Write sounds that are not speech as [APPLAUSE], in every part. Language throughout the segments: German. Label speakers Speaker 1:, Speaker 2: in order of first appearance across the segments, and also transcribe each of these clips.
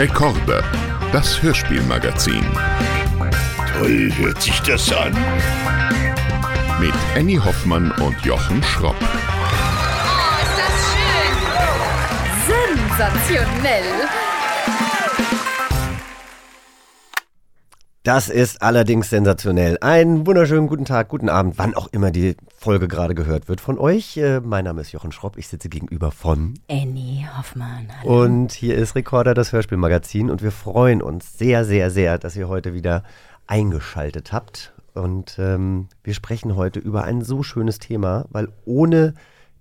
Speaker 1: Rekorde, das Hörspielmagazin.
Speaker 2: Toll hört sich das an.
Speaker 1: Mit Annie Hoffmann und Jochen Schropp.
Speaker 3: Oh, ist das schön! Sensationell!
Speaker 4: Das ist allerdings sensationell. Einen wunderschönen guten Tag, guten Abend, wann auch immer die Folge gerade gehört wird von euch. Äh, mein Name ist Jochen Schropp, ich sitze gegenüber von
Speaker 3: Annie Hoffmann. Hallo.
Speaker 4: und hier ist Recorder, das Hörspielmagazin und wir freuen uns sehr, sehr, sehr, dass ihr heute wieder eingeschaltet habt. Und ähm, wir sprechen heute über ein so schönes Thema, weil ohne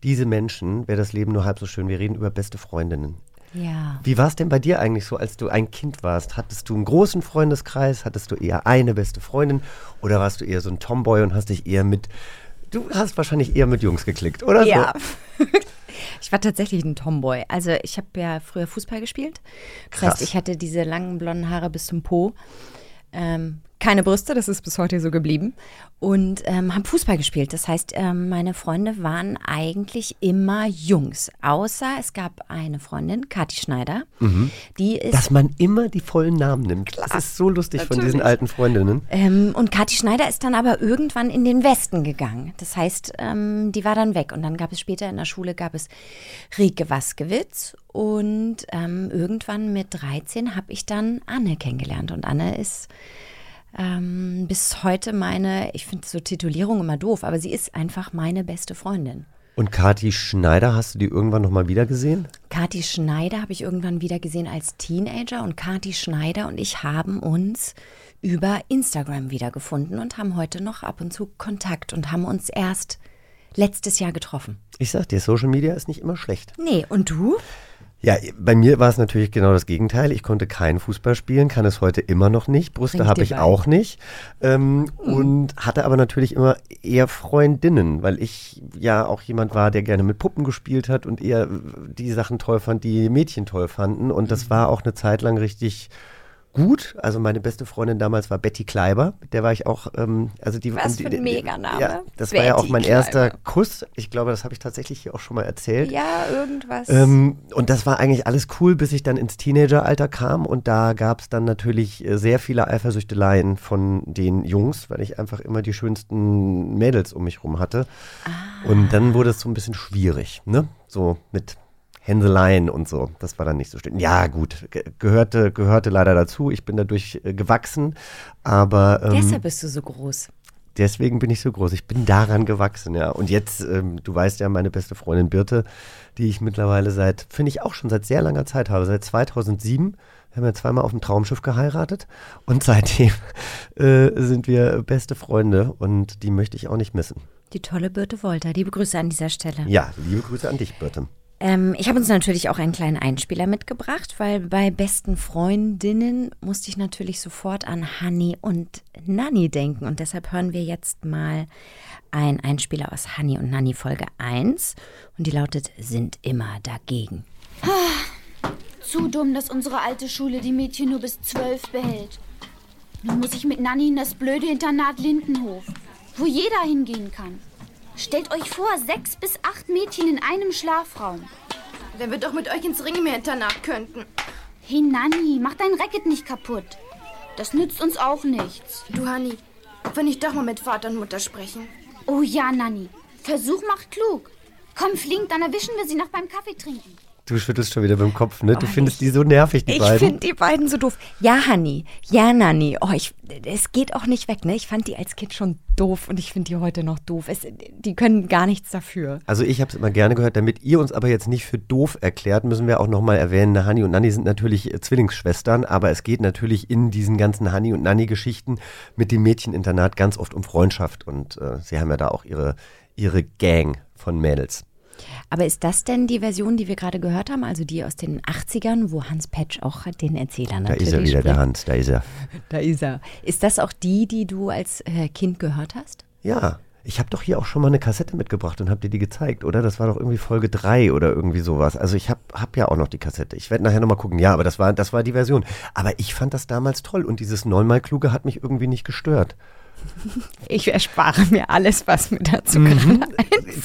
Speaker 4: diese Menschen wäre das Leben nur halb so schön. Wir reden über beste Freundinnen.
Speaker 3: Ja.
Speaker 4: Wie war es denn bei dir eigentlich so, als du ein Kind warst? Hattest du einen großen Freundeskreis? Hattest du eher eine beste Freundin? Oder warst du eher so ein Tomboy und hast dich eher mit. Du hast wahrscheinlich eher mit Jungs geklickt, oder?
Speaker 3: Ja. [LAUGHS] Ich war tatsächlich ein Tomboy. Also ich habe ja früher Fußball gespielt. Das
Speaker 4: Krass.
Speaker 3: heißt, ich hatte diese langen blonden Haare bis zum Po. Ähm, keine Brüste, das ist bis heute so geblieben. Und ähm, habe Fußball gespielt. Das heißt, ähm, meine Freunde waren eigentlich immer Jungs. Außer es gab eine Freundin, Kathi Schneider. Die ist?
Speaker 4: Dass man immer die vollen Namen nimmt. Das ist so lustig von diesen
Speaker 3: Natürlich.
Speaker 4: alten Freundinnen.
Speaker 3: Ähm, und Kathi Schneider ist dann aber irgendwann in den Westen gegangen. Das heißt, ähm, die war dann weg. Und dann gab es später in der Schule gab es Rike Waskewitz. Und ähm, irgendwann mit 13 habe ich dann Anne kennengelernt. Und Anne ist ähm, bis heute meine, ich finde so Titulierung immer doof, aber sie ist einfach meine beste Freundin.
Speaker 4: Und Kathi Schneider, hast du die irgendwann nochmal wieder gesehen?
Speaker 3: Kathi Schneider habe ich irgendwann wieder gesehen als Teenager und Kathi Schneider und ich haben uns über Instagram wiedergefunden und haben heute noch ab und zu Kontakt und haben uns erst letztes Jahr getroffen.
Speaker 4: Ich sag dir, Social Media ist nicht immer schlecht.
Speaker 3: Nee, und du?
Speaker 4: Ja, bei mir war es natürlich genau das Gegenteil. Ich konnte keinen Fußball spielen, kann es heute immer noch nicht. Brüste habe ich
Speaker 3: bei.
Speaker 4: auch nicht. Ähm, Und hatte aber natürlich immer eher Freundinnen, weil ich ja auch jemand war, der gerne mit Puppen gespielt hat und eher die Sachen toll fand, die Mädchen toll fanden. Und das war auch eine Zeit lang richtig gut. Also meine beste Freundin damals war Betty Kleiber. Mit der war ich auch, ähm, also die
Speaker 3: Was
Speaker 4: die,
Speaker 3: für ein Meganame.
Speaker 4: Ja, das war ja auch
Speaker 3: Betty
Speaker 4: mein erster
Speaker 3: Kleiber.
Speaker 4: Kuss. Ich glaube, das habe ich tatsächlich hier auch schon mal erzählt.
Speaker 3: Ja, irgendwas.
Speaker 4: Ähm, und das war eigentlich alles cool, bis ich dann ins Teenageralter kam. Und da gab es dann natürlich äh, sehr viele Eifersüchteleien von den Jungs, weil ich einfach immer die schönsten Mädels um mich rum hatte. Und dann wurde es so ein bisschen schwierig, ne? So mit Hänseleien und so. Das war dann nicht so schön. Ja, gut, ge gehörte, gehörte leider dazu. Ich bin dadurch äh, gewachsen. Aber ähm,
Speaker 3: Deshalb bist du so groß.
Speaker 4: Deswegen bin ich so groß. Ich bin daran gewachsen, ja. Und jetzt, ähm, du weißt ja, meine beste Freundin Birte, die ich mittlerweile seit, finde ich auch schon seit sehr langer Zeit habe, seit 2007. Wir haben ja zweimal auf dem Traumschiff geheiratet und seitdem [LAUGHS] äh, sind wir beste Freunde und die möchte ich auch nicht missen.
Speaker 3: Die tolle Birte Wolter. Liebe Grüße an dieser Stelle.
Speaker 4: Ja, liebe Grüße an dich, Birte.
Speaker 3: Ähm, ich habe uns natürlich auch einen kleinen Einspieler mitgebracht, weil bei besten Freundinnen musste ich natürlich sofort an Honey und Nanny denken. Und deshalb hören wir jetzt mal einen Einspieler aus Honey und Nanny Folge 1. Und die lautet, sind immer dagegen.
Speaker 5: Zu dumm, dass unsere alte Schule die Mädchen nur bis zwölf behält. Nun muss ich mit Nanni in das blöde Internat Lindenhof, wo jeder hingehen kann. Stellt euch vor, sechs bis acht Mädchen in einem Schlafraum.
Speaker 6: Wenn wir doch mit euch ins Ringemeer-Internat könnten.
Speaker 5: Hey Nanni, mach dein Racket nicht kaputt. Das nützt uns auch nichts.
Speaker 6: Du, Hanni, wenn ich doch mal mit Vater und Mutter sprechen.
Speaker 5: Oh ja, Nanni. Versuch macht klug. Komm, flink, dann erwischen wir sie noch beim Kaffee trinken.
Speaker 4: Du schüttelst schon wieder dem Kopf, ne? Du findest die so nervig, die
Speaker 3: Ich
Speaker 4: beiden.
Speaker 3: finde die beiden so doof. Ja, Honey. Ja, Nanny. Oh, ich, es geht auch nicht weg, ne? Ich fand die als Kind schon doof und ich finde die heute noch doof. Es, die können gar nichts dafür.
Speaker 4: Also ich habe es immer gerne gehört, damit ihr uns aber jetzt nicht für doof erklärt, müssen wir auch nochmal erwähnen, Hani und Nanni sind natürlich äh, Zwillingsschwestern, aber es geht natürlich in diesen ganzen Hani und Nanni-Geschichten mit dem Mädcheninternat ganz oft um Freundschaft und äh, sie haben ja da auch ihre, ihre Gang von Mädels.
Speaker 3: Aber ist das denn die Version, die wir gerade gehört haben, also die aus den 80ern, wo Hans Petsch auch den Erzähler
Speaker 4: Da
Speaker 3: natürlich
Speaker 4: ist er wieder, der
Speaker 3: spricht?
Speaker 4: Hans, da ist er. [LAUGHS]
Speaker 3: Da ist er. Ist das auch die, die du als äh, Kind gehört hast?
Speaker 4: Ja, ich habe doch hier auch schon mal eine Kassette mitgebracht und habe dir die gezeigt, oder? Das war doch irgendwie Folge 3 oder irgendwie sowas. Also ich habe hab ja auch noch die Kassette. Ich werde nachher nochmal gucken. Ja, aber das war, das war die Version. Aber ich fand das damals toll und dieses neunmal Kluge hat mich irgendwie nicht gestört.
Speaker 3: Ich erspare mir alles, was mir dazu
Speaker 4: Mhm.
Speaker 3: gerade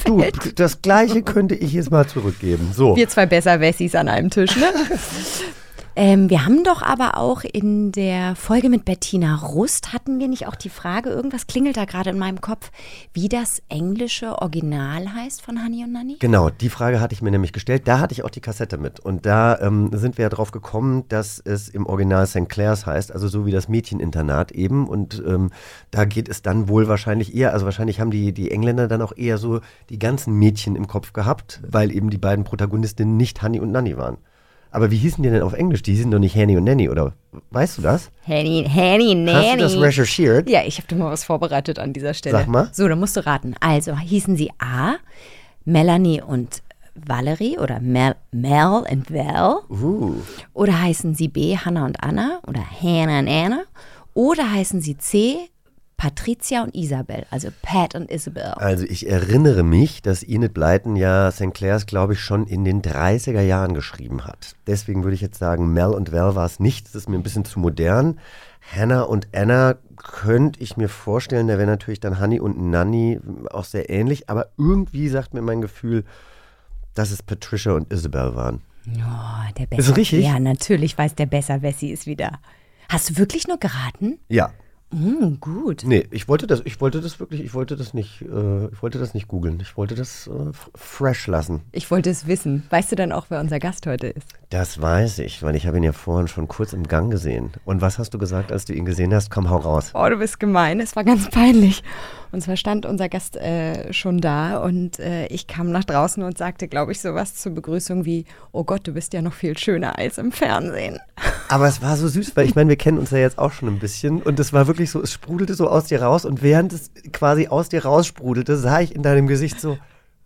Speaker 4: Du,
Speaker 3: einfällt.
Speaker 4: das gleiche könnte ich jetzt mal zurückgeben. So.
Speaker 3: Wir zwei besser Wessis an einem Tisch, ne? [LAUGHS] Ähm, wir haben doch aber auch in der Folge mit Bettina Rust, hatten wir nicht auch die Frage, irgendwas klingelt da gerade in meinem Kopf, wie das englische Original heißt von Hani und Nanny?
Speaker 4: Genau, die Frage hatte ich mir nämlich gestellt. Da hatte ich auch die Kassette mit. Und da ähm, sind wir ja drauf gekommen, dass es im Original St. Clair's heißt, also so wie das Mädcheninternat eben. Und ähm, da geht es dann wohl wahrscheinlich eher, also wahrscheinlich haben die, die Engländer dann auch eher so die ganzen Mädchen im Kopf gehabt, weil eben die beiden Protagonistinnen nicht Hani und Nanny waren. Aber wie hießen die denn auf Englisch? Die hießen doch nicht Hanny und Nanny, oder weißt du das?
Speaker 3: Hanny, Hanny, Nanny.
Speaker 4: Hast du das recherchiert?
Speaker 3: Ja, ich habe dir mal was vorbereitet an dieser Stelle.
Speaker 4: Sag mal.
Speaker 3: So, dann musst du raten. Also hießen sie A, Melanie und Valerie oder Mel, Mel und Val?
Speaker 4: Uh.
Speaker 3: Oder heißen sie B, Hannah und Anna oder Hannah und Anna? Oder heißen sie C, Patricia und Isabel, also Pat und Isabel?
Speaker 4: Also ich erinnere mich, dass Enid Blyton ja St. Clair's, glaube ich, schon in den 30er Jahren geschrieben hat. Deswegen würde ich jetzt sagen, Mel und Val war es nicht. Das ist mir ein bisschen zu modern. Hannah und Anna könnte ich mir vorstellen, da wäre natürlich dann Honey und Nanny auch sehr ähnlich, aber irgendwie sagt mir mein Gefühl, dass es Patricia und Isabel waren.
Speaker 3: Oh, der
Speaker 4: Ist es richtig?
Speaker 3: Ja, natürlich weiß der besser, Wessi ist wieder. Hast du wirklich nur geraten?
Speaker 4: Ja.
Speaker 3: Hm, gut.
Speaker 4: Nee, ich wollte das, ich wollte das wirklich, ich wollte das nicht, äh, ich wollte das nicht googeln. Ich wollte das äh, fresh lassen.
Speaker 3: Ich wollte es wissen. Weißt du dann auch, wer unser Gast heute ist?
Speaker 4: Das weiß ich, weil ich habe ihn ja vorhin schon kurz im Gang gesehen. Und was hast du gesagt, als du ihn gesehen hast? Komm, hau raus.
Speaker 3: Oh, du bist gemein. Es war ganz peinlich. Und zwar stand unser Gast äh, schon da und äh, ich kam nach draußen und sagte, glaube ich, sowas zur Begrüßung wie, oh Gott, du bist ja noch viel schöner als im Fernsehen. [LAUGHS]
Speaker 4: Aber es war so süß, weil ich meine, wir kennen uns ja jetzt auch schon ein bisschen und es war wirklich so, es sprudelte so aus dir raus und während es quasi aus dir raussprudelte, sah ich in deinem Gesicht so,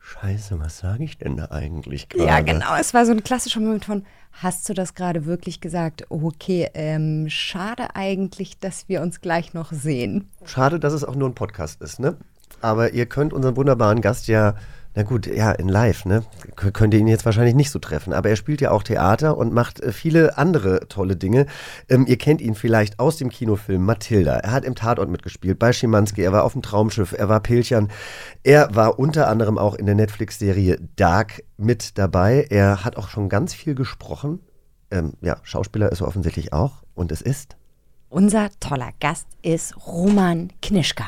Speaker 4: Scheiße, was sage ich denn da eigentlich gerade?
Speaker 3: Ja, genau. Es war so ein klassischer Moment von, hast du das gerade wirklich gesagt? Okay, ähm, schade eigentlich, dass wir uns gleich noch sehen.
Speaker 4: Schade, dass es auch nur ein Podcast ist, ne? Aber ihr könnt unseren wunderbaren Gast ja, na gut, ja, in live, ne? K könnt ihr ihn jetzt wahrscheinlich nicht so treffen. Aber er spielt ja auch Theater und macht äh, viele andere tolle Dinge. Ähm, ihr kennt ihn vielleicht aus dem Kinofilm Mathilda. Er hat im Tatort mitgespielt, bei Schimanski, er war auf dem Traumschiff, er war Pilchern. Er war unter anderem auch in der Netflix-Serie Dark mit dabei. Er hat auch schon ganz viel gesprochen. Ähm, ja, Schauspieler ist er offensichtlich auch. Und es ist.
Speaker 3: Unser toller Gast ist Roman Knischka.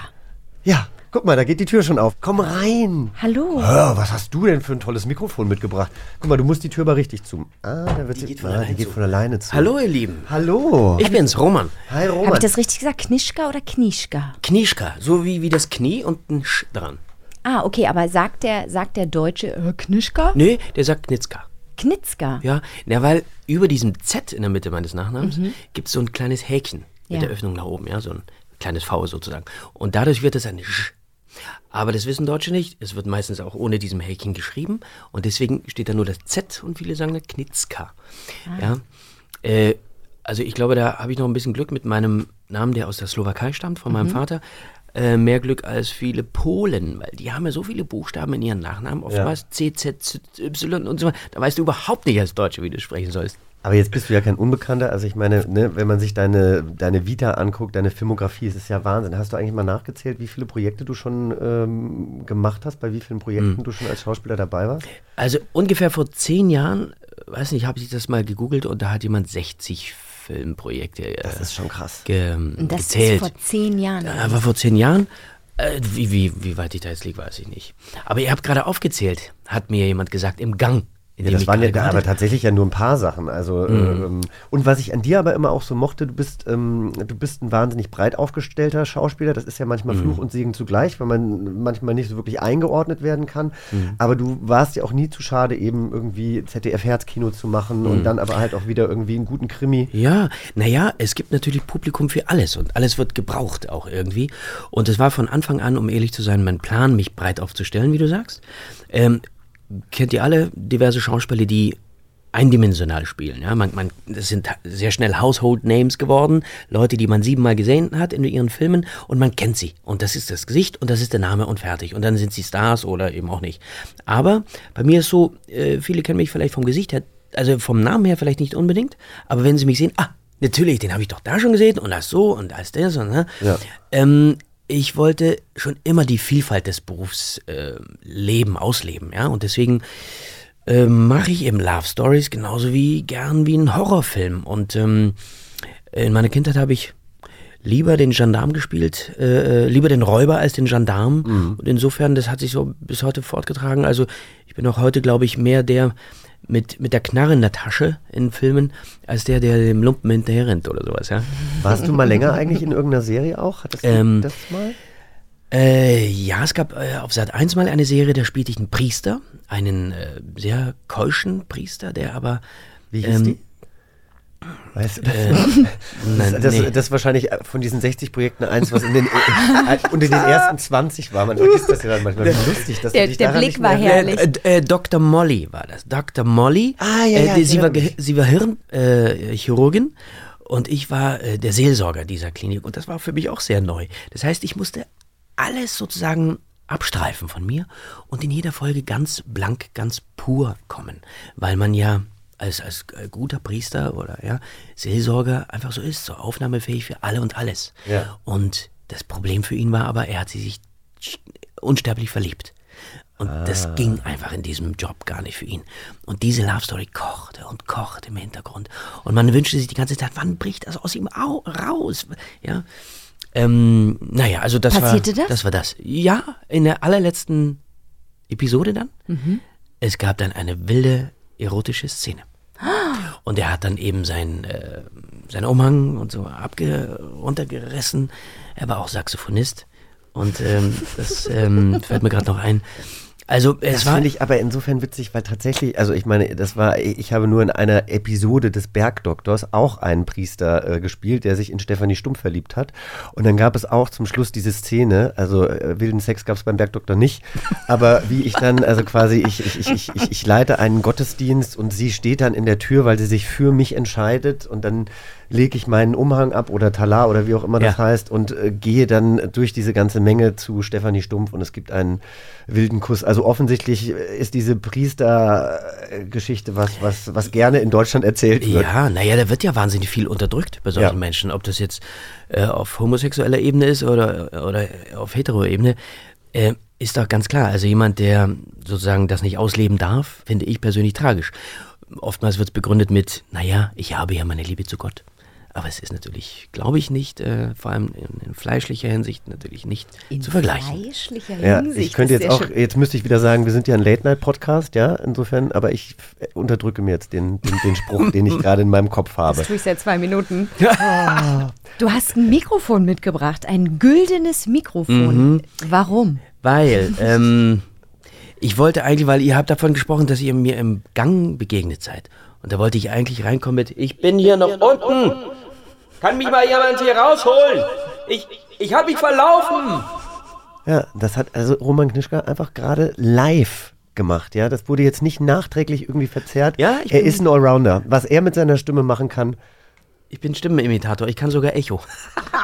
Speaker 4: Ja, guck mal, da geht die Tür schon auf. Komm rein.
Speaker 3: Hallo.
Speaker 4: Hör, was hast du denn für ein tolles Mikrofon mitgebracht? Guck mal, du musst die Tür aber richtig zu. Ah, da wird
Speaker 7: Die
Speaker 4: sie.
Speaker 7: geht von
Speaker 4: ah, die
Speaker 7: allein
Speaker 4: geht
Speaker 7: zu.
Speaker 4: von alleine zu.
Speaker 7: Hallo ihr Lieben,
Speaker 4: Hallo.
Speaker 7: ich bin's, Roman.
Speaker 4: Hi
Speaker 3: Habe
Speaker 4: Roman.
Speaker 3: ich das richtig gesagt? Knischka oder Knischka?
Speaker 7: Knieschka, so wie, wie das Knie und ein Sch dran.
Speaker 3: Ah, okay, aber sagt der, sagt der Deutsche äh, Knischka?
Speaker 7: Nee, der sagt Knitzka.
Speaker 3: Knitzka.
Speaker 7: Ja, na, weil über diesem Z in der Mitte meines Nachnamens gibt's so ein kleines Häkchen mit
Speaker 3: Ja.
Speaker 7: der Öffnung nach oben, ja, so ein kleines V sozusagen. Und dadurch wird es ein Sch. Aber das wissen Deutsche nicht. Es wird meistens auch ohne diesem Häkchen geschrieben. Und deswegen steht da nur das Z und viele sagen dann Knitzka. Ja. Äh, also ich glaube, da habe ich noch ein bisschen Glück mit meinem Namen, der aus der Slowakei stammt, von meinem Vater. Äh, mehr Glück als viele Polen, weil die haben ja so viele Buchstaben in ihren Nachnamen, oftmals C, Z, Z, Y und so weiter. Da weißt du überhaupt nicht als Deutsche, wie du sprechen sollst.
Speaker 4: Aber jetzt bist du ja kein Unbekannter. Also ich meine, ne, wenn man sich deine, deine Vita anguckt, deine Filmografie, es ist ja Wahnsinn. Hast du eigentlich mal nachgezählt, wie viele Projekte du schon ähm, gemacht hast, bei wie vielen Projekten du schon als Schauspieler dabei warst?
Speaker 7: Also ungefähr vor zehn Jahren, äh, weiß nicht, habe ich das mal gegoogelt und da hat jemand 60 Filmprojekte äh,
Speaker 4: Das ist schon krass.
Speaker 7: ge
Speaker 3: das
Speaker 7: gezählt.
Speaker 3: ist vor zehn Jahren.
Speaker 7: Aber vor zehn Jahren, äh, wie, wie, wie weit ich da jetzt liege, weiß ich nicht. Aber ihr habt gerade aufgezählt, hat mir jemand gesagt, im Gang.
Speaker 4: Ja, das waren ja
Speaker 7: gerade
Speaker 4: aber tatsächlich ja nur ein paar Sachen. Also
Speaker 7: Mhm.
Speaker 4: ähm, und was ich an dir aber immer auch so mochte, du bist ähm, du bist ein wahnsinnig breit aufgestellter Schauspieler. Das ist ja manchmal
Speaker 7: Mhm.
Speaker 4: Fluch und Segen zugleich, weil man manchmal nicht so wirklich eingeordnet werden kann.
Speaker 7: Mhm.
Speaker 4: Aber du warst ja auch nie zu schade, eben irgendwie ZDF Herzkino zu machen
Speaker 7: Mhm.
Speaker 4: und dann aber halt auch wieder irgendwie einen guten Krimi.
Speaker 7: Ja, naja, es gibt natürlich Publikum für alles und alles wird gebraucht auch irgendwie. Und es war von Anfang an, um ehrlich zu sein, mein Plan, mich breit aufzustellen, wie du sagst. Ähm, kennt ihr alle diverse Schauspieler, die eindimensional spielen. Ja, man, man, das sind sehr schnell Household Names geworden, Leute, die man siebenmal gesehen hat in ihren Filmen und man kennt sie. Und das ist das Gesicht und das ist der Name und fertig. Und dann sind sie Stars oder eben auch nicht. Aber bei mir ist so, äh, viele kennen mich vielleicht vom Gesicht her, also vom Namen her vielleicht nicht unbedingt, aber wenn sie mich sehen, ah, natürlich, den habe ich doch da schon gesehen und das so und das das und ne?
Speaker 4: Ja.
Speaker 7: Ähm, ich wollte schon immer die Vielfalt des Berufs äh, leben, ausleben, ja, und deswegen äh, mache ich eben Love Stories genauso wie gern wie ein Horrorfilm. Und ähm, in meiner Kindheit habe ich lieber den Gendarm gespielt, äh, lieber den Räuber als den Gendarm.
Speaker 4: Mhm.
Speaker 7: Und insofern, das hat sich so bis heute fortgetragen. Also ich bin auch heute, glaube ich, mehr der mit, mit der Knarre in der Tasche in Filmen, als der, der dem Lumpen hinterher rennt oder sowas, ja.
Speaker 4: Warst du mal länger eigentlich in irgendeiner Serie auch? Hattest du
Speaker 7: Ähm,
Speaker 4: das mal?
Speaker 7: Äh, ja, es gab äh, auf Sat 1 mal eine Serie, da spielte ich einen Priester, einen äh, sehr keuschen Priester, der aber.
Speaker 4: Wie hieß
Speaker 7: ähm,
Speaker 4: die? Weißt du, das,
Speaker 7: Nein,
Speaker 4: das, das,
Speaker 7: nee.
Speaker 4: das ist wahrscheinlich von diesen 60 Projekten eins, was in den, äh, und in den ersten 20 war. Man vergisst das ja dann manchmal. Wie lustig, dass
Speaker 3: Der-
Speaker 4: du dich
Speaker 3: der
Speaker 4: daran
Speaker 3: Blick
Speaker 4: nicht
Speaker 3: war herrlich.
Speaker 7: Äh, äh, Dr. Molly war das. Dr. Molly.
Speaker 4: Ah, ja,
Speaker 7: äh,
Speaker 4: ja,
Speaker 7: die, sie, war,
Speaker 4: erinnere
Speaker 7: Ge- sie war Hirnchirurgin äh, Chirurgin und ich war äh, der Seelsorger dieser Klinik. Und das war für mich auch sehr neu. Das heißt, ich musste alles sozusagen abstreifen von mir und in jeder Folge ganz blank, ganz pur kommen. Weil man ja als, als äh, guter Priester oder ja, Seelsorger einfach so ist, so aufnahmefähig für alle und alles.
Speaker 4: Ja.
Speaker 7: Und das Problem für ihn war aber, er hat sie sich unsterblich verliebt. Und das ging einfach in diesem Job gar nicht für ihn. Und diese Love Story kochte und kochte im Hintergrund. Und man wünschte sich die ganze Zeit, wann bricht das aus ihm au raus? Ja. Ähm, naja, also das
Speaker 3: Passierte
Speaker 7: war
Speaker 3: das?
Speaker 7: das war das. Ja, in der allerletzten Episode dann. Es gab dann eine wilde erotische Szene. Und er hat dann eben sein, äh, seinen Umhang und so abge runtergerissen. Er war auch Saxophonist. Und ähm, das ähm, fällt mir gerade noch ein. Also es
Speaker 4: Das
Speaker 7: war.
Speaker 4: finde ich aber insofern witzig, weil tatsächlich, also ich meine, das war, ich habe nur in einer Episode des Bergdoktors auch einen Priester äh, gespielt, der sich in Stefanie Stumpf verliebt hat. Und dann gab es auch zum Schluss diese Szene, also äh, wilden Sex gab es beim Bergdoktor nicht, aber wie ich dann, also quasi, ich, ich, ich, ich, ich, ich leite einen Gottesdienst und sie steht dann in der Tür, weil sie sich für mich entscheidet und dann lege ich meinen Umhang ab oder Talar oder wie auch immer das
Speaker 7: Ja.
Speaker 4: heißt und äh, gehe dann durch diese ganze Menge zu Stefanie Stumpf und es gibt einen wilden Kuss. Also offensichtlich äh, ist diese Priester-Geschichte was, was, was gerne in Deutschland erzählt wird.
Speaker 7: Ja, naja, da wird ja wahnsinnig viel unterdrückt bei solchen
Speaker 4: Ja.
Speaker 7: Menschen. Ob das jetzt äh, auf homosexueller Ebene ist oder, oder auf hetero-Ebene, äh, ist doch ganz klar. Also jemand, der sozusagen das nicht ausleben darf, finde ich persönlich tragisch. Oftmals wird es begründet mit, naja, ich habe ja meine Liebe zu Gott. Aber es ist natürlich, glaube ich, nicht, äh, vor allem in, in fleischlicher Hinsicht natürlich nicht
Speaker 3: In
Speaker 7: zu vergleichen.
Speaker 3: fleischlicher
Speaker 4: Ja,
Speaker 3: Hinsicht.
Speaker 4: ich könnte jetzt auch,
Speaker 3: schön.
Speaker 4: jetzt müsste ich wieder sagen, wir sind ja ein Late-Night-Podcast, ja, insofern, aber ich äh, unterdrücke mir jetzt den, den, den Spruch, den ich [LAUGHS] gerade in meinem Kopf habe.
Speaker 3: Das tue ich seit zwei Minuten. [LAUGHS] Du hast ein Mikrofon mitgebracht, ein güldenes Mikrofon.
Speaker 7: Mhm.
Speaker 3: Warum?
Speaker 7: Weil, [LAUGHS] ähm, ich wollte eigentlich, weil ihr habt davon gesprochen, dass ihr mir im Gang begegnet seid. Und da wollte ich eigentlich reinkommen mit, ich bin hier noch unten. Kann mich mal jemand hier rausholen? Ich, ich habe mich verlaufen.
Speaker 4: Ja, das hat also Roman Knischka einfach gerade live gemacht, ja. Das wurde jetzt nicht nachträglich irgendwie verzerrt.
Speaker 7: Ja, ich
Speaker 4: er ist ein Allrounder. Was er mit seiner Stimme machen kann,
Speaker 7: Ich bin Stimmenimitator, ich kann sogar Echo. [LAUGHS]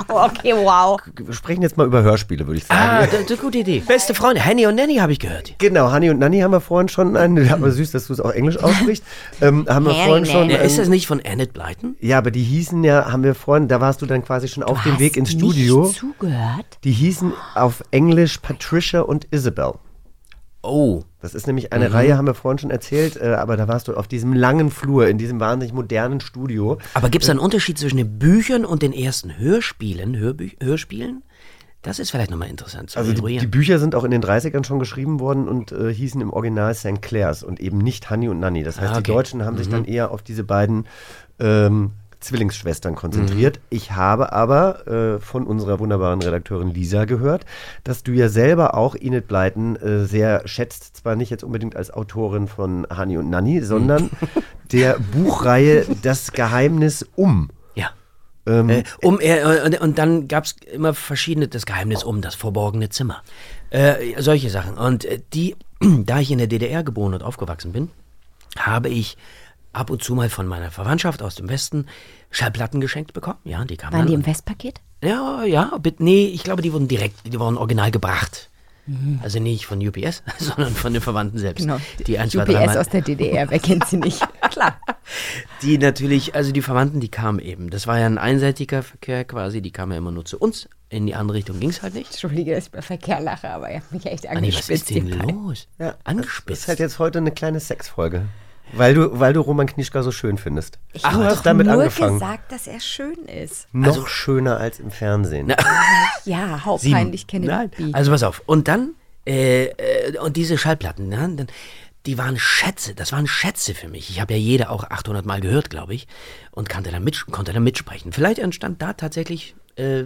Speaker 3: Okay, wow.
Speaker 4: wir sprechen jetzt mal über Hörspiele, würde ich sagen.
Speaker 7: Ah, das ist eine gute Idee. Beste Freunde, Henny und Nanny habe ich gehört.
Speaker 4: Genau, Honey und Nanny haben wir vorhin schon einen, [LAUGHS] aber süß, dass du es auch Englisch aussprichst. [LAUGHS] Ähm, haben wir
Speaker 3: Harry
Speaker 4: vorhin schon.
Speaker 7: Ja, ist das
Speaker 4: Ähm,
Speaker 7: nicht von Annette Blyton?
Speaker 4: ja, aber die hießen ja, haben wir vorhin, da warst du dann quasi schon auf dem Weg ins
Speaker 3: nicht
Speaker 4: Studio.
Speaker 3: zugehört?
Speaker 4: Die hießen auf Englisch Patricia und Isabel.
Speaker 7: Oh,
Speaker 4: Das ist nämlich eine Reihe, haben wir vorhin schon erzählt, äh, aber da warst du auf diesem langen Flur, in diesem wahnsinnig modernen Studio.
Speaker 7: aber gibt es einen Unterschied zwischen den Büchern und den ersten Hörspielen? Hörbü Hörspielen? Das ist vielleicht nochmal interessant zu
Speaker 4: Also die, die. Bücher sind auch in den 30ern schon geschrieben worden und äh, hießen im Original St. Clairs und eben nicht Honey und Nanny. Das heißt,
Speaker 7: Ah,
Speaker 4: die
Speaker 7: okay.
Speaker 4: Deutschen haben sich dann eher auf diese beiden ähm, Zwillingsschwestern konzentriert. Ich habe aber äh, von unserer wunderbaren Redakteurin Lisa gehört, dass du ja selber auch Enid Blyton äh, sehr schätzt, zwar nicht jetzt unbedingt als Autorin von Honey und Nanny, sondern [LAUGHS] der Buchreihe Das Geheimnis um.
Speaker 7: ja.
Speaker 4: Ähm,
Speaker 7: Äh, um, äh, und, und dann gab es immer verschiedene, das Geheimnis um das verborgene Zimmer. Äh, solche Sachen. Und äh, die, [CLEARS THROAT] da ich in der DDR geboren und aufgewachsen bin, habe ich ab und zu mal von meiner Verwandtschaft aus dem Westen Schallplatten geschenkt bekommen. Ja, die kamen
Speaker 3: Waren die im Westpaket?
Speaker 7: Ja, ja, bitte, nee, ich glaube, die wurden direkt, die wurden original gebracht.
Speaker 3: Mhm.
Speaker 7: Also nicht von UPS, [LAUGHS] sondern von den Verwandten selbst.
Speaker 3: Genau.
Speaker 7: Die ein, zwei,
Speaker 3: UPS aus der DDR, wer kennt sie nicht? [LAUGHS] Klar.
Speaker 7: die natürlich, also die Verwandten, die kamen eben. Das war ja ein einseitiger Verkehr quasi, die kamen ja immer nur zu uns In die andere Richtung ging es halt nicht.
Speaker 3: Entschuldige, dass ich bei Verkehr lache, aber ihr habt mich echt
Speaker 7: Anni, was
Speaker 3: angespitzt.
Speaker 7: ist denn los?
Speaker 4: Ja, Das
Speaker 7: Angespitzt.
Speaker 4: ist halt jetzt heute eine kleine Sexfolge. Weil du, weil du Roman Knischka so schön findest.
Speaker 3: Ich
Speaker 4: du
Speaker 3: habe
Speaker 4: hast
Speaker 3: doch
Speaker 4: damit
Speaker 3: nur
Speaker 4: angefangen.
Speaker 3: gesagt, dass er schön ist.
Speaker 4: Noch schöner als im Fernsehen. [LAUGHS]
Speaker 3: Ja, hauptpeinlich kenne
Speaker 7: Nein.
Speaker 3: ich
Speaker 7: Also pass auf. Und dann, äh, äh, und diese Schallplatten, ne, dann, die waren Schätze. Das waren Schätze für mich. Ich habe ja jede auch 800 Mal gehört, glaube ich. Und kannte da mit, konnte da mitsprechen. Vielleicht entstand da tatsächlich äh,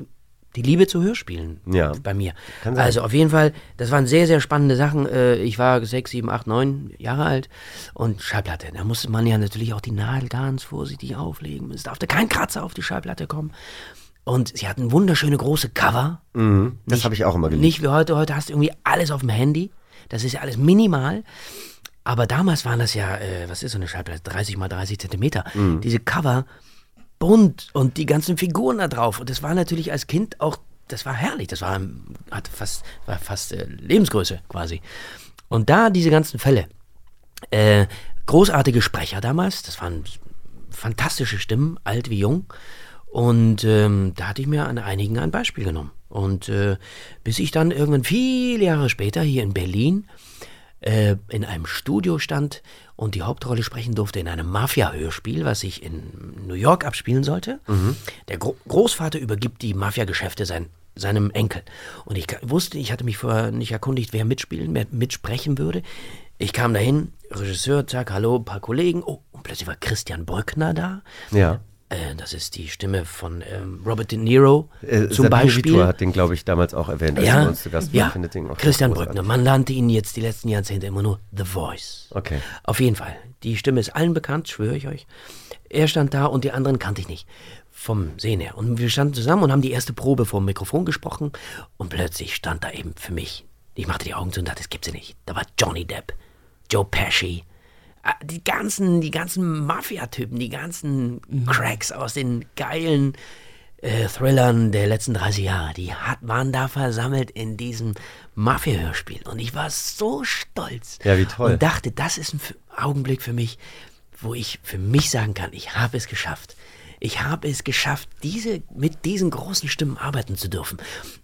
Speaker 7: die Liebe zu Hörspielen
Speaker 4: Ja.
Speaker 7: bei mir. Also auf jeden Fall, das waren sehr, sehr spannende Sachen. Äh, ich war sechs, sieben, acht, neun Jahre alt und Schallplatte. Da musste man ja natürlich auch die Nadel ganz vorsichtig auflegen. Es darf da kein Kratzer auf die Schallplatte kommen. Und sie hatten wunderschöne große Cover.
Speaker 4: Mhm, das habe ich auch immer geliebt.
Speaker 7: Nicht wie heute. Heute hast du irgendwie alles auf dem Handy. Das ist ja alles minimal. Aber damals waren das ja, äh, was ist so eine Schallplatte? 30 mal 30 Zentimeter.
Speaker 4: Mhm.
Speaker 7: Diese Cover bunt und die ganzen Figuren da drauf. Und das war natürlich als Kind auch, das war herrlich. Das war, hat fast, war fast äh, Lebensgröße quasi. Und da diese ganzen Fälle. Äh, großartige Sprecher damals. Das waren fantastische Stimmen, alt wie jung. Und ähm, da hatte ich mir an einigen ein Beispiel genommen. Und äh, bis ich dann irgendwann viele Jahre später hier in Berlin äh, in einem Studio stand und die Hauptrolle sprechen durfte in einem Mafia-Hörspiel, was sich in New York abspielen sollte. Der Gro Großvater übergibt die Mafia-Geschäfte sein, seinem Enkel. Und ich wusste, ich hatte mich vorher nicht erkundigt, wer mitspielen, wer mitsprechen würde. Ich kam dahin, Regisseur, zack, hallo, ein paar Kollegen. Oh, und plötzlich war Christian Brückner da.
Speaker 4: Ja.
Speaker 7: Äh, das ist die Stimme von ähm, Robert De Niro
Speaker 4: Äh,
Speaker 7: zum
Speaker 4: Sabine
Speaker 7: Beispiel.
Speaker 4: Vitor hat den, glaube ich, damals auch erwähnt, als er
Speaker 7: Ja,
Speaker 4: bei uns zu Gast
Speaker 7: ja.
Speaker 4: Findet den auch
Speaker 7: Christian. Brückner. Man nannte ihn jetzt die letzten Jahrzehnte immer nur The Voice.
Speaker 4: Okay.
Speaker 7: Auf jeden Fall. Die Stimme ist allen bekannt, schwöre ich euch. Er stand da und die anderen kannte ich nicht. Vom Sehen her. Und wir standen zusammen und haben die erste Probe vor dem Mikrofon gesprochen. Und plötzlich stand da eben für mich. Ich machte die Augen zu und dachte, das gibt's ja nicht. Da war Johnny Depp, Joe Pesci. Ah, Die ganzen, die ganzen Mafia-Typen, die ganzen Cracks aus den geilen äh, Thrillern der letzten 30 Jahre, die hat, waren da versammelt in diesem Mafia-Hörspiel. Und ich war so stolz.
Speaker 4: Ja, wie toll.
Speaker 7: Und dachte, das ist ein Augenblick für mich, wo ich für mich sagen kann, ich habe es geschafft. Ich habe es geschafft, diese, mit diesen großen Stimmen arbeiten zu dürfen.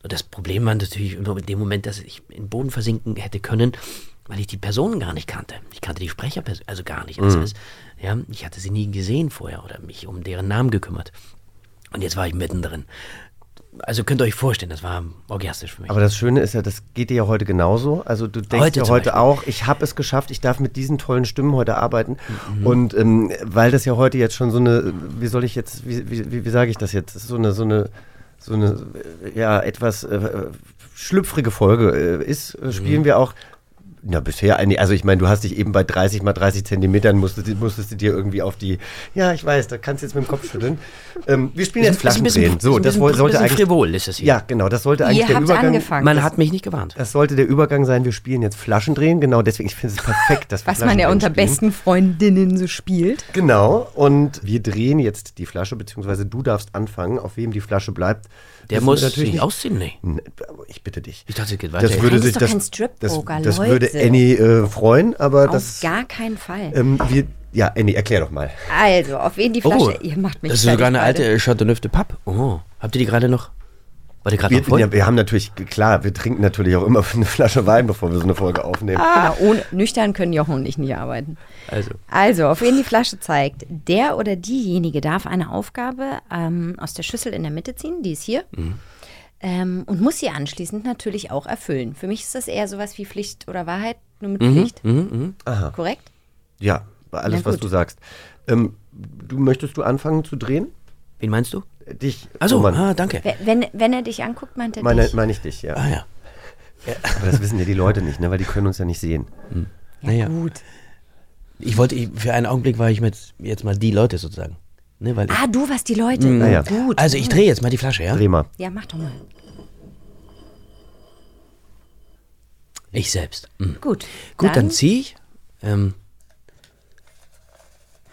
Speaker 7: Und das Problem war natürlich nur in dem Moment, dass ich in den Boden versinken hätte können, weil ich die Personen gar nicht kannte. Ich kannte die Sprecher also gar nicht. Das heißt, ja, ich hatte sie nie gesehen vorher oder mich um deren Namen gekümmert. Und jetzt war ich mittendrin. Also könnt ihr euch vorstellen, das war orgiastisch für mich.
Speaker 4: Aber das Schöne ist ja, das geht dir ja heute genauso. Also du denkst
Speaker 7: Heute
Speaker 4: ja heute
Speaker 7: Beispiel.
Speaker 4: auch, ich habe es geschafft, ich darf mit diesen tollen Stimmen heute arbeiten.
Speaker 7: Mhm.
Speaker 4: Und ähm, weil das ja heute jetzt schon so eine, wie soll ich jetzt, wie, wie, wie, wie sage ich das jetzt? So eine, so eine, so eine, ja, etwas äh, schlüpfrige Folge äh, ist, äh, spielen
Speaker 7: Mhm.
Speaker 4: wir auch. Ja, bisher eigentlich, also ich meine, du hast dich eben bei 30 mal 30 Zentimetern, musstest, musstest du dir irgendwie auf die, ja, ich weiß, da kannst du jetzt mit dem Kopf schütteln. Ähm, wir spielen jetzt Flaschendrehen. So, das
Speaker 7: bisschen-
Speaker 4: sollte eigentlich.
Speaker 7: frivol ist das hier.
Speaker 4: Ja, genau, das sollte eigentlich
Speaker 3: Ihr
Speaker 4: der
Speaker 3: habt
Speaker 4: Übergang.
Speaker 3: angefangen.
Speaker 7: Man
Speaker 3: Das-
Speaker 7: hat mich nicht gewarnt.
Speaker 4: Das sollte der Übergang sein. Wir spielen jetzt Flaschendrehen. Genau deswegen, ich finde es perfekt, dass wir
Speaker 3: Was man ja unter
Speaker 4: spielen.
Speaker 3: besten Freundinnen so spielt.
Speaker 4: Genau. Und wir drehen jetzt die Flasche, beziehungsweise du darfst anfangen. Auf wem die Flasche bleibt.
Speaker 7: Der muss
Speaker 4: wir
Speaker 7: sich ausziehen, nee.
Speaker 4: Nee, Ich bitte dich.
Speaker 7: Ich dachte, es geht weiter.
Speaker 4: Das würde sich das, das, das
Speaker 3: Leute.
Speaker 4: würde Annie äh, freuen, aber
Speaker 3: Auf
Speaker 4: das.
Speaker 3: gar keinen Fall.
Speaker 4: Ähm, wir, ja, Annie, erklär doch mal.
Speaker 3: Also, auf wen die Flasche. Ihr macht mich
Speaker 7: Oh, das ist sogar eine alte Chateauneuf de Pape. Oh, habt ihr die gerade noch? War die gerade
Speaker 4: Wir,
Speaker 7: noch voll?
Speaker 4: ja, wir haben natürlich, klar, wir trinken natürlich auch immer [LAUGHS] eine Flasche Wein, bevor wir so eine Folge aufnehmen.
Speaker 3: Genau, ohne, nüchtern können Jochen und ich nicht arbeiten.
Speaker 7: Also,
Speaker 3: Also, auf wen die Flasche zeigt. Der oder diejenige darf eine Aufgabe ähm, aus der Schüssel in der Mitte ziehen, die ist hier.
Speaker 7: Mhm.
Speaker 3: Ähm, und muss sie anschließend natürlich auch erfüllen. Für mich ist das eher sowas wie Pflicht oder Wahrheit, nur mit
Speaker 7: Mhm,
Speaker 3: Pflicht.
Speaker 4: Aha.
Speaker 3: Korrekt?
Speaker 4: Ja, bei alles, was du sagst. Ähm, du möchtest du anfangen zu drehen?
Speaker 7: wen meinst du?
Speaker 4: Dich.
Speaker 7: Also,
Speaker 4: Roman.
Speaker 7: ah, danke.
Speaker 3: Wenn- Wenn, er dich anguckt, meint er
Speaker 4: Meine,
Speaker 3: dich.
Speaker 4: meine ich dich, ja.
Speaker 7: Ah ja.
Speaker 4: Aber das wissen ja die Leute nicht, ne? weil die können uns ja nicht sehen.
Speaker 7: naja.
Speaker 3: Gut.
Speaker 7: Ich wollte, ich, für einen Augenblick war ich mit jetzt mal die Leute sozusagen. Ne, weil ich,
Speaker 3: Ah, du warst die Leute.
Speaker 7: Mhm.
Speaker 4: Naja.
Speaker 3: Gut.
Speaker 7: also ich drehe jetzt mal die Flasche, ja?
Speaker 4: Dreh mal.
Speaker 3: Ja, mach doch mal.
Speaker 7: Ich selbst. Mhm.
Speaker 3: Gut.
Speaker 7: Gut, dann, ziehe ich. Ähm,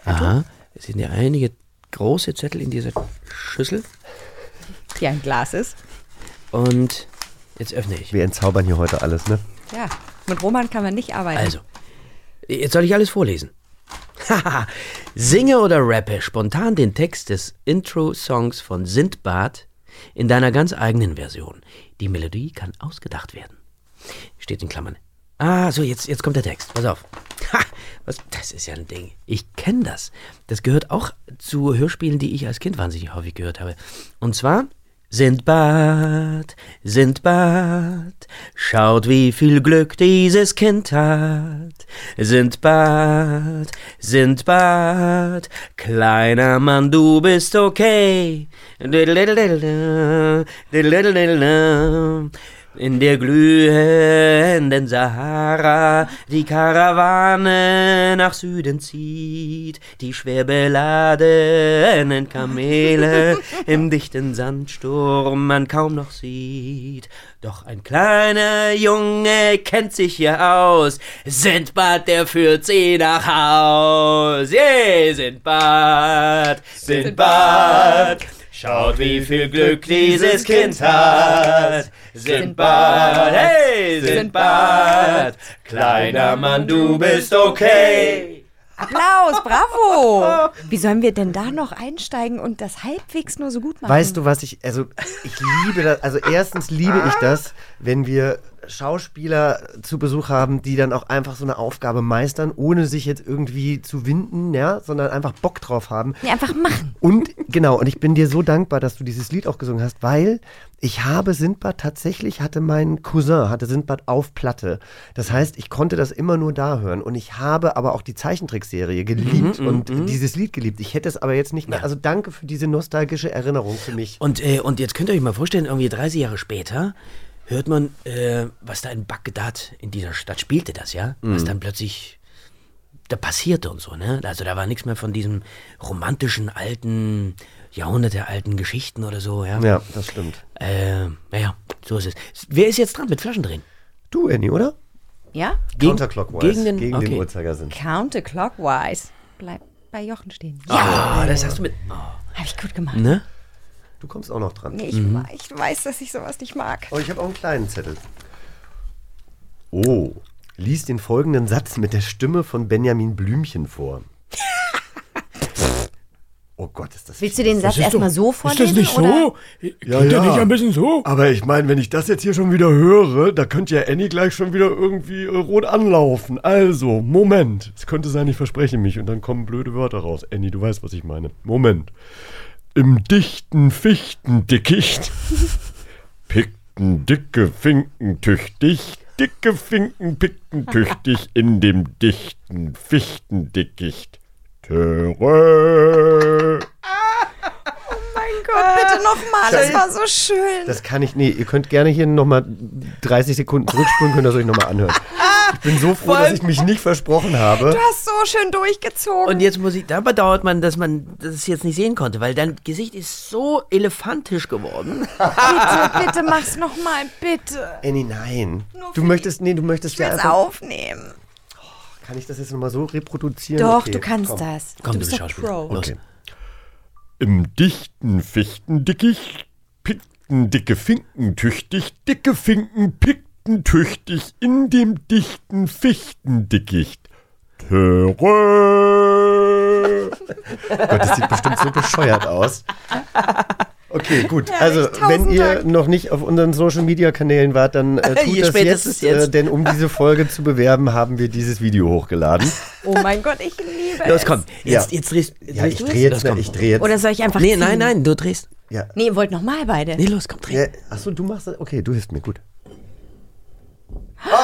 Speaker 7: aha, es sind ja einige große Zettel in dieser Schüssel.
Speaker 3: Hier ein Glas ist.
Speaker 7: Und jetzt öffne ich.
Speaker 4: Wir entzaubern hier heute alles, ne?
Speaker 3: Ja, mit Roman kann man nicht arbeiten.
Speaker 7: Also, jetzt soll ich alles vorlesen. Haha, singe oder rappe spontan den Text des Intro-Songs von Sindbad In deiner ganz eigenen Version. Die Melodie kann ausgedacht werden. Steht in Klammern. Ah, so, jetzt, jetzt kommt der Text. Pass auf. [LAUGHS] Ha, was, das ist ja ein Ding. Ich kenne das. Das gehört auch zu Hörspielen, die ich als Kind wahnsinnig häufig gehört habe. Und zwar Sindbad, Sindbad, schaut wie viel Glück dieses Kind hat. Sindbad, Sindbad, kleiner Mann, du bist okay. In der glühenden Sahara die Karawane nach Süden zieht, die schwer beladenen Kamele [LAUGHS] im dichten Sandsturm man kaum noch sieht. Doch ein kleiner Junge kennt sich hier aus, Sindbad, der führt sie nach Haus. Yeah, Sindbad, Sindbad, Schaut, wie viel Glück dieses Kind hat. Sindbad, hey, Sindbad, kleiner Mann, du bist okay.
Speaker 3: Applaus, bravo! [LAUGHS] Wie sollen wir denn da noch einsteigen und das halbwegs nur so gut machen?
Speaker 4: Weißt du, was ich, also ich liebe das, also erstens liebe ich das, wenn wir Schauspieler zu Besuch haben, die dann auch einfach so eine Aufgabe meistern, ohne sich jetzt irgendwie zu winden, ja, sondern einfach Bock drauf haben.
Speaker 3: Nee, einfach machen.
Speaker 4: Und genau, und ich bin dir so dankbar, dass du dieses Lied auch gesungen hast, weil ich habe Sindbad tatsächlich, hatte mein Cousin, hatte Sindbad auf Platte. Das heißt, ich konnte das immer nur da hören. Und ich habe aber auch die Zeichentrickserie geliebt
Speaker 7: Mhm,
Speaker 4: und dieses Lied geliebt. Ich hätte es aber jetzt nicht mehr. Also danke für diese nostalgische Erinnerung für mich.
Speaker 7: Und, äh, und jetzt könnt ihr euch mal vorstellen, irgendwie 30 Jahre später hört man, äh, was da in Bagdad, in dieser Stadt spielte das, ja? Was dann plötzlich da passierte und so, ne? Also da war nichts mehr von diesem romantischen, alten, jahrhundertealten Geschichten oder so, ja?
Speaker 4: Ja, das stimmt.
Speaker 7: Äh, naja, so ist es. Wer ist jetzt dran mit Flaschendrehen?
Speaker 4: Du, Annie, oder?
Speaker 3: Ja?
Speaker 7: Gegen-
Speaker 4: Counterclockwise.
Speaker 7: gegen den-
Speaker 4: gegen
Speaker 7: okay.
Speaker 4: den Uhrzeigersinn.
Speaker 3: Counterclockwise. Bleib bei Jochen stehen.
Speaker 7: Ah, das hast du mit. Oh,
Speaker 3: Habe ich gut gemacht.
Speaker 7: ne?
Speaker 4: Du kommst auch noch dran.
Speaker 3: Nee, ich, ich weiß, dass ich sowas nicht mag.
Speaker 4: Oh, ich habe auch einen kleinen Zettel. Oh, lies den folgenden Satz mit der Stimme von Benjamin Blümchen vor. [LAUGHS] oh Gott, ist das
Speaker 3: Willst du den Satz
Speaker 8: ist
Speaker 3: erstmal so
Speaker 8: Ist
Speaker 3: vorlesen?
Speaker 8: das nicht
Speaker 3: Oder?
Speaker 8: so? Geht der nicht ein bisschen so?
Speaker 2: Aber ich meine, wenn ich das jetzt hier schon wieder höre, da könnte ja Annie gleich schon wieder irgendwie äh, rot anlaufen. Also, Moment. Es könnte sein, ich verspreche mich und dann kommen blöde Wörter raus. Annie, du weißt, was ich meine. Moment. Im dichten Fichtendickicht [LAUGHS] pickten dicke Finken tüchtig, dicke Finken pickten tüchtig in dem dichten Fichtendickicht. Töre.
Speaker 3: Gott, bitte nochmal, das war so schön.
Speaker 4: Das kann ich, nee, ihr könnt gerne hier nochmal 30 Sekunden zurückspulen, könnt ihr es euch nochmal anhören. [LAUGHS] Ich bin so froh, dass ich mich nicht versprochen habe.
Speaker 3: Du hast so schön durchgezogen.
Speaker 7: Und jetzt muss ich, da bedauert man, dass man das jetzt nicht sehen konnte, weil dein Gesicht ist so elefantisch geworden. [LAUGHS]
Speaker 3: bitte, bitte mach's nochmal, bitte.
Speaker 4: Annie, nein.
Speaker 3: Nur
Speaker 4: Du möchtest, nee, du möchtest
Speaker 3: Ich
Speaker 4: ja einfach.
Speaker 3: aufnehmen.
Speaker 4: Kann ich das jetzt nochmal so reproduzieren?
Speaker 3: Doch,
Speaker 4: Okay,
Speaker 3: du kannst
Speaker 4: komm.
Speaker 3: das.
Speaker 7: Komm, du
Speaker 3: bist
Speaker 7: bist
Speaker 3: doch
Speaker 7: Schauspieler.
Speaker 3: Pro.
Speaker 4: Okay.
Speaker 2: Im dichten Fichtendickicht pickten dicke Finken tüchtig, dicke Finken pickten tüchtig in dem dichten Fichtendickicht. Töre. [LAUGHS]
Speaker 4: Gott, das sieht bestimmt so bescheuert aus. Okay, gut.
Speaker 3: Herrlich,
Speaker 4: Also, wenn ihr
Speaker 3: Dank.
Speaker 4: noch nicht auf unseren Social Media Kanälen wart, dann äh, [LAUGHS] tut
Speaker 7: Ihr
Speaker 4: das jetzt,
Speaker 7: jetzt.
Speaker 4: Äh, denn um diese Folge zu bewerben, haben wir dieses Video hochgeladen. [LAUGHS]
Speaker 3: Oh mein Gott, ich liebe
Speaker 7: Los,
Speaker 3: es.
Speaker 7: komm, jetzt,
Speaker 4: Ja.
Speaker 7: jetzt drehst, jetzt
Speaker 4: Ja, ich
Speaker 7: du
Speaker 4: drehe jetzt, ich drehe jetzt.
Speaker 3: Oder soll ich einfach
Speaker 7: Nee,
Speaker 3: ziehen?
Speaker 7: nein, nein, du drehst.
Speaker 4: ja.
Speaker 3: Nee, ihr wollt nochmal beide.
Speaker 7: Nee, los, komm, dreh.
Speaker 4: Ja, achso, du machst das. Okay, du hilfst mir, gut.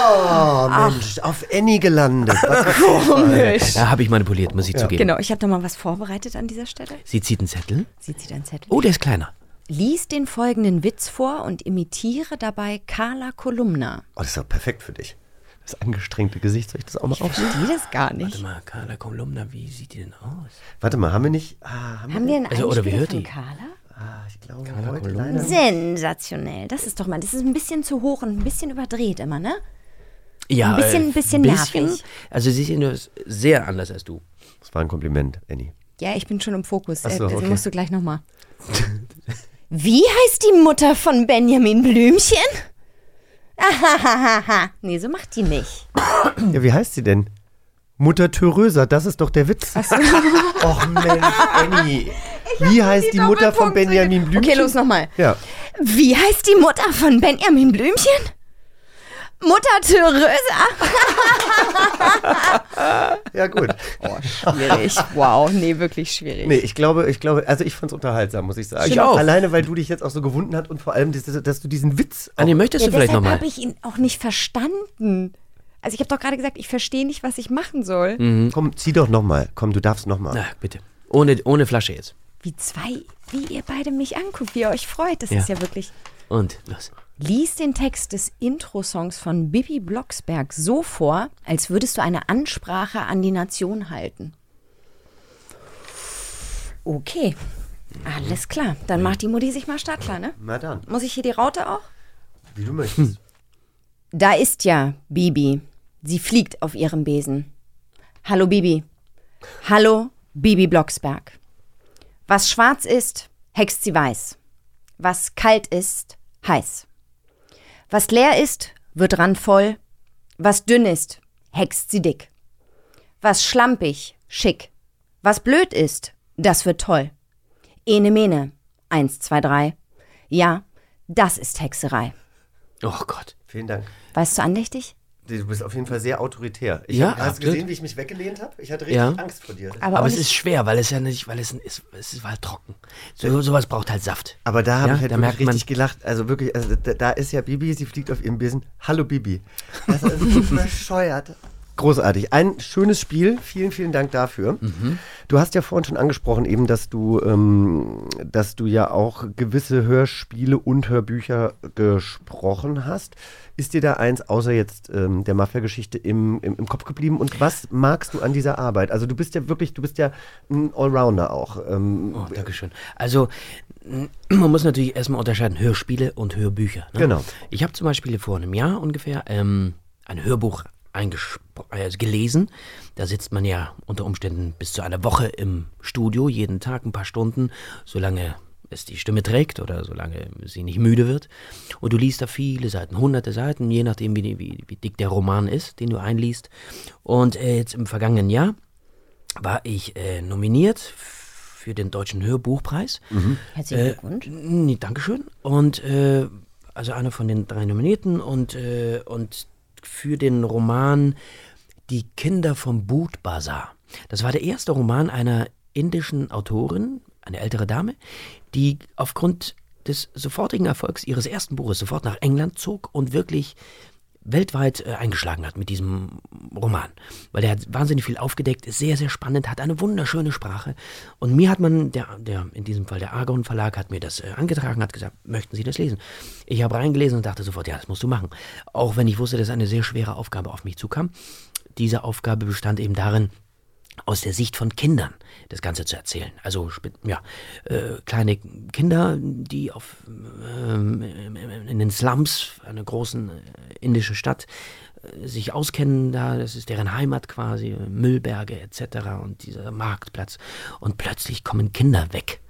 Speaker 4: Oh, Mensch, auf Annie gelandet. [LAUGHS]
Speaker 3: Komisch.
Speaker 7: Da habe ich manipuliert, muss ich zugeben.
Speaker 3: Genau, ich habe da mal was vorbereitet an dieser Stelle.
Speaker 7: Sie zieht einen Zettel.
Speaker 3: Sie zieht einen Zettel.
Speaker 7: Oh, der ist kleiner.
Speaker 3: Lies den folgenden Witz vor und imitiere dabei Carla Kolumna.
Speaker 4: Oh, das ist doch perfekt für dich. Das angestrengte Gesicht, soll ich das auch mal
Speaker 3: Ich
Speaker 4: auf?
Speaker 3: verstehe das gar
Speaker 7: Warte
Speaker 3: nicht.
Speaker 7: mal, Carla Kolumna, wie sieht die denn aus?
Speaker 4: Warte mal, haben wir nicht. Ah, haben
Speaker 3: Haben wir einen
Speaker 7: Also, oder wie hört
Speaker 3: von
Speaker 7: die?
Speaker 3: Carla?
Speaker 4: Ah, ich glaube,
Speaker 7: Carla
Speaker 4: heute
Speaker 7: Kolumna?
Speaker 3: Sensationell. Das ist doch mal, das ist ein bisschen zu hoch und ein bisschen überdreht immer, ne?
Speaker 7: Ja,
Speaker 3: Ein bisschen-
Speaker 7: äh,
Speaker 3: ein bisschen nervig.
Speaker 7: Also sie ist ja nur sehr anders als du.
Speaker 4: Das war ein Kompliment, Annie.
Speaker 3: Ja, ich bin schon im Fokus.
Speaker 4: Ach so,
Speaker 3: äh, das
Speaker 4: okay.
Speaker 3: musst du gleich nochmal. [LAUGHS] Wie heißt die Mutter von Benjamin Blümchen? Ahahaha. nee, so macht die nicht.
Speaker 4: Ja, wie heißt sie denn? Mutter Theresa, das ist doch der Witz. [LAUGHS] Och Mensch, Annie. Wie heißt die Mutter von Benjamin Blümchen?
Speaker 3: Okay, los nochmal.
Speaker 4: Ja.
Speaker 3: Wie heißt die Mutter von Benjamin Blümchen? Mutter Theresa. [LAUGHS]
Speaker 4: Ja, gut.
Speaker 3: Schwierig. Wow, nee, wirklich schwierig.
Speaker 4: Nee, ich glaube, ich glaube, also ich fand's unterhaltsam, muss ich sagen.
Speaker 7: Ich auch.
Speaker 4: Alleine, weil du dich jetzt auch so gewunden hast und vor allem, dass, dass du diesen Witz.
Speaker 7: Anni, möchtest
Speaker 3: Ja,
Speaker 7: du vielleicht
Speaker 3: deshalb
Speaker 7: nochmal?
Speaker 3: habe ich ihn auch nicht verstanden. Also ich habe doch gerade gesagt, ich verstehe nicht, was ich machen soll.
Speaker 7: Mhm.
Speaker 4: Komm, zieh doch nochmal. Komm, du darfst nochmal.
Speaker 7: Na, bitte. Ohne, ohne Flasche jetzt.
Speaker 3: Wie zwei, wie ihr beide mich anguckt, wie ihr euch freut. Das
Speaker 7: Ja.
Speaker 3: ist ja wirklich.
Speaker 7: Und los.
Speaker 3: Lies den Text des Intro-Songs von Bibi Blocksberg so vor, als würdest du eine Ansprache an die Nation halten. Okay, alles klar. Dann macht die Mutti sich mal startklar, ne?
Speaker 4: Na dann,
Speaker 3: Muss ich hier die Raute auch?
Speaker 4: wie du möchtest.
Speaker 3: Da ist ja Bibi. Sie fliegt auf ihrem Besen. Hallo Bibi. Hallo Bibi Blocksberg. Was schwarz ist, hext sie weiß. Was kalt ist, heiß. Was leer ist, wird randvoll. Was dünn ist, hext sie dick. Was schlampig, schick. Was blöd ist, das wird toll. Ene Mene, eins, zwei, drei. Ja, das ist Hexerei.
Speaker 7: Oh Gott.
Speaker 4: Vielen Dank.
Speaker 3: Weißt du andächtig?
Speaker 4: Du bist auf jeden Fall sehr autoritär. Ich
Speaker 7: Ja,
Speaker 4: hab, hast du gesehen, wie ich mich weggelehnt habe? Ich hatte richtig
Speaker 7: Ja.
Speaker 4: Angst vor dir.
Speaker 3: Aber,
Speaker 7: Aber es ist schwer, weil es ja nicht, weil es, ist, es ist halt trocken. So, sowas braucht halt Saft.
Speaker 4: Aber da habe
Speaker 7: Ja,
Speaker 4: ich halt
Speaker 7: da merkt man-
Speaker 4: richtig gelacht. Also wirklich, also da, da ist ja Bibi, sie fliegt auf ihrem Besen. Hallo Bibi. Das ist so [LAUGHS] bescheuert. Großartig. Ein schönes Spiel. Vielen, vielen Dank dafür.
Speaker 7: Mhm.
Speaker 4: Du hast ja vorhin schon angesprochen, eben, dass du, ähm, dass du ja auch gewisse Hörspiele und Hörbücher gesprochen hast. Ist dir da eins, außer jetzt ähm, der Mafia-Geschichte, im, im, im Kopf geblieben? Und was magst du an dieser Arbeit? Also du bist ja wirklich, du bist ja ein Allrounder auch. Ähm,
Speaker 7: Oh, Dankeschön. Also, man muss natürlich erstmal unterscheiden Hörspiele und Hörbücher. Ne?
Speaker 4: Genau.
Speaker 7: Ich habe zum Beispiel vor einem Jahr ungefähr ähm, ein Hörbuch äh, gelesen. Da sitzt man ja unter Umständen bis zu einer Woche im Studio, jeden Tag ein paar Stunden, solange es die Stimme trägt oder solange sie nicht müde wird. Und du liest da viele Seiten, hunderte Seiten, je nachdem, wie, wie, wie dick der Roman ist, den du einliest. Und äh, jetzt im vergangenen Jahr war ich äh, nominiert für den Deutschen Hörbuchpreis.
Speaker 3: Herzlichen
Speaker 7: Äh,
Speaker 3: Glückwunsch.
Speaker 7: Nee, Dankeschön. Und äh, also einer von den drei Nominierten und, äh, und für den Roman Die Kinder vom Boot Bazar. Das war der erste Roman einer indischen Autorin, eine ältere Dame, die aufgrund des sofortigen Erfolgs ihres ersten Buches sofort nach England zog und wirklich weltweit äh, eingeschlagen hat mit diesem Roman. Weil er hat wahnsinnig viel aufgedeckt, ist sehr, sehr spannend, hat eine wunderschöne Sprache. Und mir hat man, der, der in diesem Fall der Argon Verlag, hat mir das äh, angetragen, hat gesagt, möchten Sie das lesen? Ich habe reingelesen und dachte sofort, ja, das musst du machen. Auch wenn ich wusste, dass eine sehr schwere Aufgabe auf mich zukam. Diese Aufgabe bestand eben darin, aus der Sicht von Kindern das Ganze zu erzählen. Also ja, äh, kleine Kinder, die auf, ähm, in den Slums einer großen äh, indischen Stadt äh, sich auskennen da, das ist deren Heimat quasi, Müllberge etc. und dieser Marktplatz. Und plötzlich kommen Kinder weg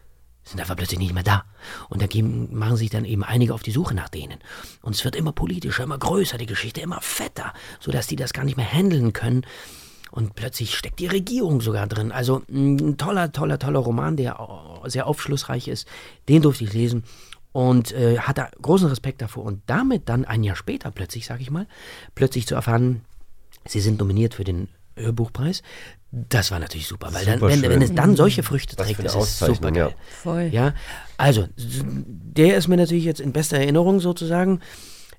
Speaker 7: sind einfach plötzlich nicht mehr da. Und da geben, machen sich dann eben einige auf die Suche nach denen. Und es wird immer politischer, immer größer, die Geschichte immer fetter, sodass die das gar nicht mehr handeln können. Und plötzlich steckt die Regierung sogar drin. Also ein toller, toller, toller Roman, der au- sehr aufschlussreich ist. Den durfte ich lesen und äh, hatte großen Respekt davor. Und damit dann ein Jahr später plötzlich, sag ich mal, plötzlich zu erfahren, sie sind nominiert für den Hörbuchpreis. Das war natürlich super, weil dann, wenn, wenn es dann solche Früchte
Speaker 4: Was
Speaker 7: trägt, das ist super geil.
Speaker 4: ja.
Speaker 3: Voll.
Speaker 7: Ja, also, der ist mir natürlich jetzt in bester Erinnerung sozusagen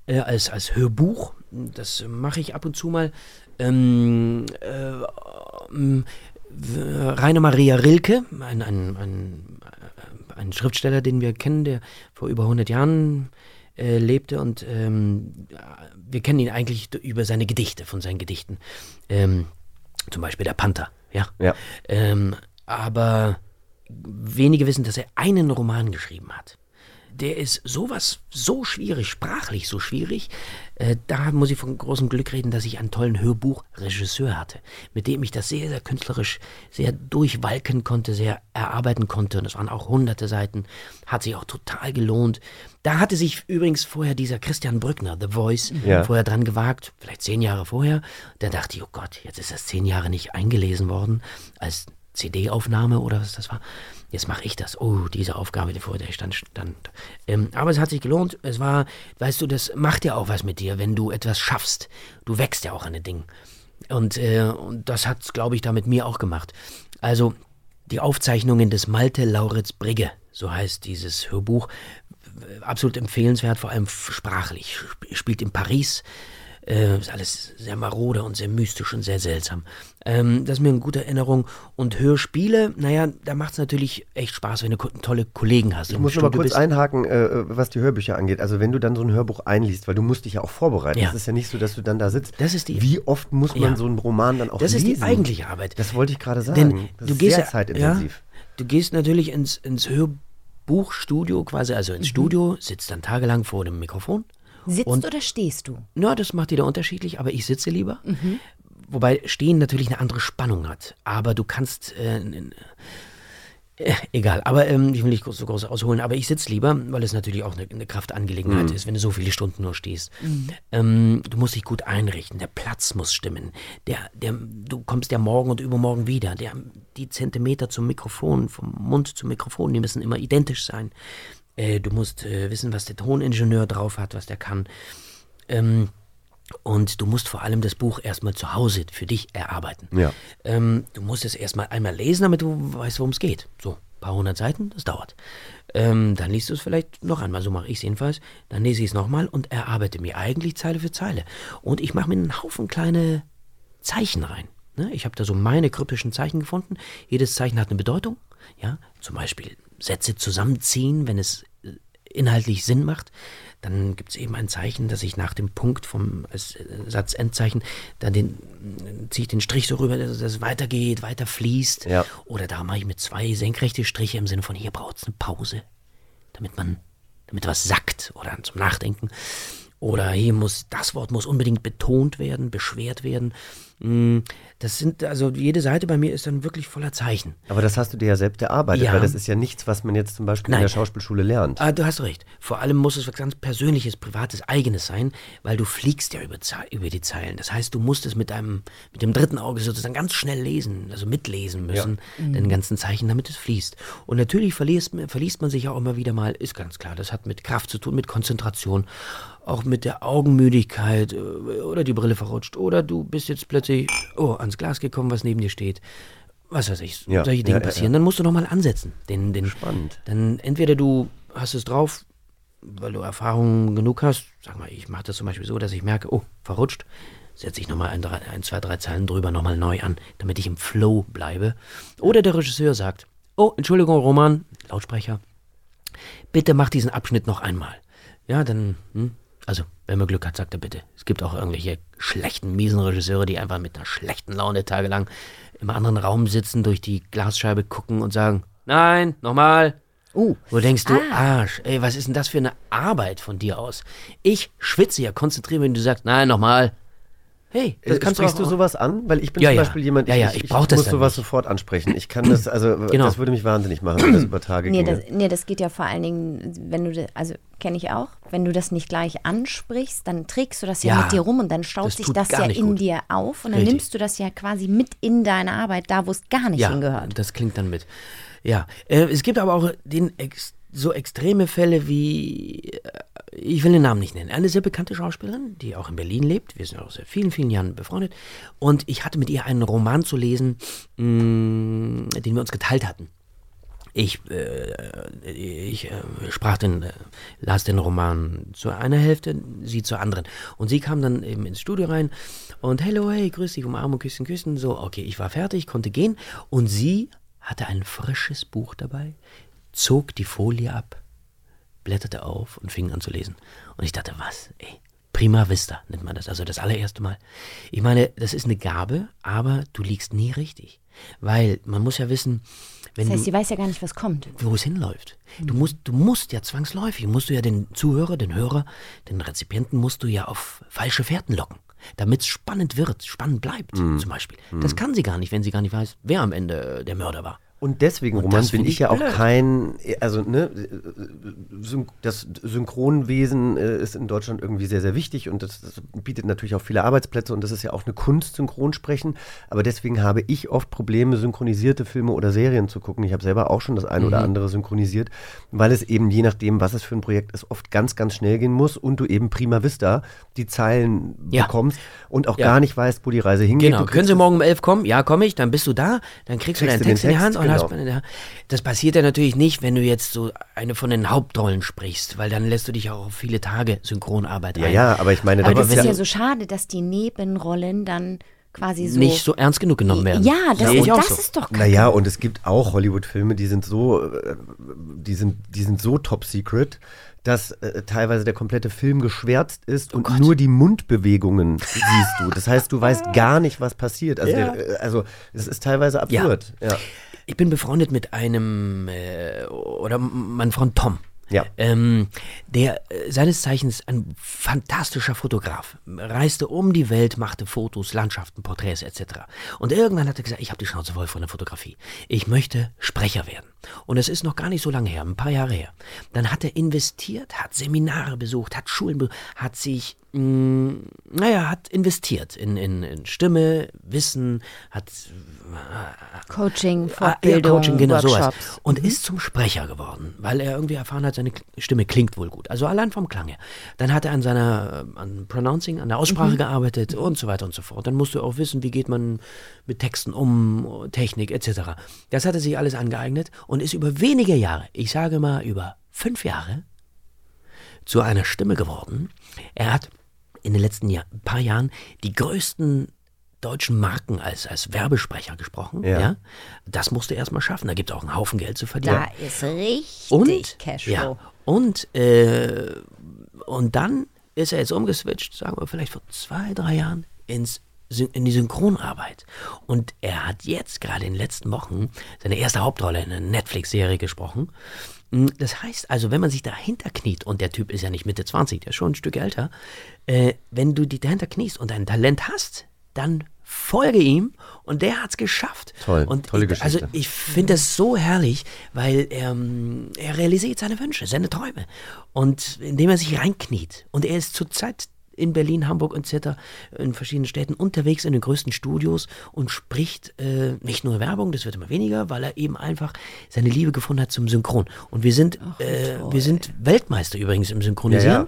Speaker 7: äh, als, als Hörbuch. Das mache ich ab und zu mal. Ähm, äh, ähm, Rainer Maria Rilke, ein, ein, ein, ein Schriftsteller, den wir kennen, der vor über 100 Jahren äh, lebte und ähm, wir kennen ihn eigentlich über seine Gedichte, von seinen Gedichten. Ähm, zum Beispiel der Panther, ja.
Speaker 4: Ja.
Speaker 7: Ähm, aber wenige wissen, dass er einen Roman geschrieben hat. Der ist sowas so schwierig, sprachlich so schwierig. Äh, da muss ich von großem Glück reden, dass ich einen tollen Hörbuchregisseur hatte, mit dem ich das sehr, sehr künstlerisch sehr durchwalken konnte, sehr erarbeiten konnte. Und es waren auch hunderte Seiten, hat sich auch total gelohnt. Da hatte sich übrigens vorher dieser Christian Brückner, The Voice,
Speaker 4: Ja.
Speaker 7: vorher dran gewagt, vielleicht zehn Jahre vorher. Da dachte ich, oh Gott, jetzt ist das zehn Jahre nicht eingelesen worden als CD-Aufnahme oder was das war. Jetzt mache ich das. Oh, diese Aufgabe, die vor der ich stand. stand. Ähm, aber es hat sich gelohnt. Es war, weißt du, das macht ja auch was mit dir, wenn du etwas schaffst. Du wächst ja auch an den Dingen. Und, äh, und das hat es, glaube ich, da mit mir auch gemacht. Also die Aufzeichnungen des Malte Lauritz Brigge, so heißt dieses Hörbuch, absolut empfehlenswert, vor allem sprachlich. Spielt in Paris, äh, ist alles sehr marode und sehr mystisch und sehr seltsam. Ähm, das ist mir eine gute Erinnerung. Und Hörspiele, naja, da macht es natürlich echt Spaß, wenn du tolle Kollegen hast.
Speaker 4: Ich muss aber kurz bist. einhaken, äh, was die Hörbücher angeht. Also wenn du dann so ein Hörbuch einliest, weil du musst dich ja auch vorbereiten. Ja. Das ist ja nicht so, dass du dann da sitzt.
Speaker 7: Das ist die,
Speaker 4: Wie oft muss man ja. so einen Roman dann auch
Speaker 7: das
Speaker 4: lesen?
Speaker 7: Das ist die eigentliche Arbeit.
Speaker 4: Das wollte ich gerade sagen. Denn
Speaker 7: das du ist gehst sehr zeitintensiv. Ja, du gehst natürlich ins, ins Hörbuchstudio quasi, also ins mhm. Studio, sitzt dann tagelang vor dem Mikrofon
Speaker 3: Sitzt und, oder stehst du?
Speaker 7: Na, das macht jeder unterschiedlich, aber ich sitze lieber. Mhm. Wobei Stehen natürlich eine andere Spannung hat. Aber du kannst. Äh, äh, egal, aber ähm, ich will nicht so groß ausholen, aber ich sitze lieber, weil es natürlich auch eine, eine Kraftangelegenheit mhm. ist, wenn du so viele Stunden nur stehst. Mhm. Ähm, du musst dich gut einrichten, der Platz muss stimmen. Der, der, du kommst ja morgen und übermorgen wieder. Der, die Zentimeter zum Mikrofon, vom Mund zum Mikrofon, die müssen immer identisch sein. Äh, du musst äh, wissen, was der Toningenieur drauf hat, was der kann. Ähm, und du musst vor allem das Buch erstmal zu Hause für dich erarbeiten.
Speaker 4: Ja.
Speaker 7: Ähm, du musst es erstmal einmal lesen, damit du weißt, worum es geht. So, ein paar hundert Seiten, das dauert. Ähm, dann liest du es vielleicht noch einmal, so mache ich es jedenfalls. Dann lese ich es nochmal und erarbeite mir eigentlich Zeile für Zeile. Und ich mache mir einen Haufen kleine Zeichen rein. Ne? Ich habe da so meine kryptischen Zeichen gefunden. Jedes Zeichen hat eine Bedeutung. Ja, zum Beispiel Sätze zusammenziehen, wenn es inhaltlich Sinn macht. Dann gibt es eben ein Zeichen, dass ich nach dem Punkt vom äh, Satzendzeichen, dann den, ziehe ich den Strich so rüber, dass es weitergeht, weiter fließt.
Speaker 4: Ja.
Speaker 7: Oder da mache ich mit zwei senkrechte Striche im Sinne von hier braucht es eine Pause, damit man, damit was sackt oder zum Nachdenken. Oder hier muss, das Wort muss unbedingt betont werden, beschwert werden. Mm, das sind, also jede Seite bei mir ist dann wirklich voller Zeichen.
Speaker 4: Aber das hast du dir ja selbst erarbeitet, ja. weil das ist ja nichts, was man jetzt zum Beispiel Nein. in der Schauspielschule lernt.
Speaker 7: Ah, du hast recht. Vor allem muss es was ganz Persönliches, Privates, Eigenes sein, weil du fliegst ja über, über die Zeilen. Das heißt, du musst es mit deinem, mit dem dritten Auge sozusagen ganz schnell lesen, also mitlesen müssen, ja. mhm. den ganzen Zeichen, damit es fließt. Und natürlich verliest, verliest man sich auch immer wieder mal, ist ganz klar. Das hat mit Kraft zu tun, mit Konzentration auch mit der Augenmüdigkeit äh, oder die Brille verrutscht oder du bist jetzt plötzlich oh, ans Glas gekommen, was neben dir steht. Was weiß ich, ja, solche Dinge ja, passieren. Ja, dann musst du nochmal ansetzen. Den, den,
Speaker 4: Spannend.
Speaker 7: Dann entweder du hast es drauf, weil du Erfahrung genug hast. Sag mal, ich mache das zum Beispiel so, dass ich merke, oh, verrutscht. Setze ich nochmal ein, ein, zwei, drei Zeilen drüber nochmal neu an, damit ich im Flow bleibe. Oder der Regisseur sagt, oh, Entschuldigung, Roman, Lautsprecher, bitte mach diesen Abschnitt noch einmal. Ja, dann hm, also, wenn man Glück hat, sagt er bitte. Es gibt auch irgendwelche schlechten, miesen Regisseure, die einfach mit einer schlechten Laune tagelang im anderen Raum sitzen, durch die Glasscheibe gucken und sagen, nein, nochmal. Uh, Wo denkst du, ah. Arsch, ey, was ist denn das für eine Arbeit von dir aus? Ich schwitze ja, konzentriere mich, wenn du sagst, nein, nochmal.
Speaker 4: Hey, das kannst Sprichst du, du sowas an? Weil ich bin
Speaker 7: ja,
Speaker 4: zum Beispiel jemand,
Speaker 7: ich, ja, ja, ich, ich, ich das muss
Speaker 4: sowas nicht. sofort ansprechen. Ich kann das, also [CLEARS THROAT] genau. das würde mich wahnsinnig machen, wenn das über Tage
Speaker 3: nee,
Speaker 4: ginge.
Speaker 3: Das, nee, das geht ja vor allen Dingen, wenn du, also kenne ich auch, wenn du das nicht gleich ansprichst, dann trägst du das ja, mit dir rum und dann staut das sich das ja in gut. dir auf und dann Richtig. nimmst du das ja quasi mit in deine Arbeit, da wo es gar nicht hingehört.
Speaker 7: das klingt dann mit. Ja, äh, es gibt aber auch den Ex so extreme Fälle wie, äh, ich will den Namen nicht nennen, eine sehr bekannte Schauspielerin, die auch in Berlin lebt. Wir sind auch seit vielen, vielen Jahren befreundet. Und ich hatte mit ihr einen Roman zu lesen, mh, mm, den wir uns geteilt hatten. Ich, äh, ich äh, sprach den, äh, las den Roman zu einer Hälfte, sie zur anderen. Und sie kam dann eben ins Studio rein und hello, hey, grüß dich, umarmen, küssen, küssen. So, okay, ich war fertig, konnte gehen. Und sie hatte ein frisches Buch dabei, zog die Folie ab, blätterte auf und fing an zu lesen. Und ich dachte, was, ey, prima vista nennt man das, also das allererste Mal. Ich meine, das ist eine Gabe, aber du liegst nie richtig. Weil man muss ja wissen, wenn
Speaker 3: das heißt,
Speaker 7: du,
Speaker 3: sie weiß ja gar nicht, was kommt.
Speaker 7: Wo es hinläuft. Du musst, du musst ja zwangsläufig, musst du ja den Zuhörer, den Hörer, den Rezipienten musst du ja auf falsche Fährten locken. Damit es spannend wird, spannend bleibt, mhm. zum Beispiel. Das mhm. kann sie gar nicht, wenn sie gar nicht weiß, wer am Ende der Mörder war.
Speaker 4: Und deswegen,
Speaker 7: Und
Speaker 4: Roman, bin ich
Speaker 7: ich
Speaker 4: ja auch kein, also ne, Syn das Synchronwesen äh, ist in Deutschland irgendwie sehr, sehr wichtig und das, das bietet natürlich auch viele Arbeitsplätze und das ist ja auch eine Kunst, Synchronsprechen. Aber deswegen habe ich oft Probleme, synchronisierte Filme oder Serien zu gucken. Ich habe selber auch schon das ein oder
Speaker 7: Mhm.
Speaker 4: andere synchronisiert, weil es eben je nachdem, was es für ein Projekt ist, oft ganz, ganz schnell gehen muss und du eben prima vista die Zeilen
Speaker 7: Ja.
Speaker 4: bekommst und auch
Speaker 7: Ja.
Speaker 4: gar nicht weißt, wo die Reise hingeht.
Speaker 7: Genau, können Sie morgen um elf kommen? Ja, komme ich, dann bist du da, dann kriegst, du
Speaker 4: Kriegst
Speaker 7: deinen
Speaker 4: du den
Speaker 7: Text in die Hand
Speaker 4: genau.
Speaker 7: hast ja, Das passiert ja natürlich nicht, wenn du jetzt so eine von den Hauptrollen sprichst, weil dann lässt du dich auch auf viele Tage Synchronarbeit
Speaker 4: Ja,
Speaker 7: ein.
Speaker 4: ja, aber ich meine,
Speaker 3: Aber
Speaker 4: da
Speaker 3: das ist
Speaker 4: ja-
Speaker 3: ja so schade, dass die Nebenrollen dann quasi so.
Speaker 7: Nicht so ernst genug genommen werden.
Speaker 3: Ja, das,
Speaker 7: auch
Speaker 3: das
Speaker 7: so.
Speaker 3: ist doch kacke.
Speaker 4: Naja, und es gibt auch Hollywood-Filme, die sind so, äh, die sind, die sind so top secret, dass äh, teilweise der komplette Film geschwärzt ist und nur die Mundbewegungen siehst du. Das heißt, du weißt gar nicht, was passiert. Also,
Speaker 7: Ja.
Speaker 4: der, äh, also es ist teilweise absurd. Ja.
Speaker 7: Ich bin befreundet mit einem, äh, oder mein Freund Tom.
Speaker 4: Ja.
Speaker 7: Ähm, der äh, seines Zeichens ein fantastischer Fotograf, reiste um die Welt, machte Fotos, Landschaften, Porträts etc. Und irgendwann hat er gesagt, ich habe die Schnauze voll von der Fotografie. Ich möchte Sprecher werden. Und es ist noch gar nicht so lange her, ein paar Jahre her. Dann hat er investiert, hat Seminare besucht, hat Schulen besucht, hat sich, mh, naja, hat investiert in, in, in Stimme, Wissen, hat
Speaker 3: Coaching,
Speaker 7: Ah, ja,
Speaker 3: Fortbildung,
Speaker 7: Coaching, genau sowas.
Speaker 3: Workshops.
Speaker 7: Und ist zum Sprecher geworden, weil er irgendwie erfahren hat, seine Stimme klingt wohl gut. Also allein vom Klang her. Dann hat er an seiner, äh, an Pronouncing, an der Aussprache gearbeitet und so weiter und so fort. Dann musst du auch wissen, wie geht man mit Texten um, Technik etc. Das hat er sich alles angeeignet und ist über wenige Jahre, ich sage mal über fünf Jahre, zu einer Stimme geworden. Er hat in den letzten Jahr, paar Jahren die größten deutschen Marken als, als Werbesprecher gesprochen.
Speaker 4: Ja.
Speaker 7: Ja. Das musste er erstmal schaffen. Da gibt es auch einen Haufen Geld zu verdienen.
Speaker 3: Da ist richtig
Speaker 7: und,
Speaker 3: Cashflow.
Speaker 7: ja, und, äh, und dann ist er jetzt umgeswitcht, sagen wir vielleicht vor zwei, drei Jahren, ins, in die Synchronarbeit. Und er hat jetzt gerade in den letzten Wochen seine erste Hauptrolle in einer Netflix-Serie gesprochen. Mm, Das heißt also, wenn man sich dahinter kniet, und der Typ ist ja nicht Mitte 20, der ist schon ein Stück älter, äh, wenn du dich dahinter kniest und ein Talent hast, dann folge ihm und der hat's geschafft.
Speaker 4: Toll,
Speaker 7: und
Speaker 4: tolle
Speaker 7: ich,
Speaker 4: Geschichte.
Speaker 7: Also ich finde das so herrlich, weil ähm, er realisiert seine Wünsche, seine Träume. Und indem er sich reinkniet. Und er ist zurzeit in Berlin, Hamburg und etc. in verschiedenen Städten unterwegs in den größten Studios und spricht äh, nicht nur Werbung, das wird immer weniger, weil er eben einfach seine Liebe gefunden hat zum Synchron. Und wir sind, äh, wir sind Weltmeister übrigens im Synchronisieren.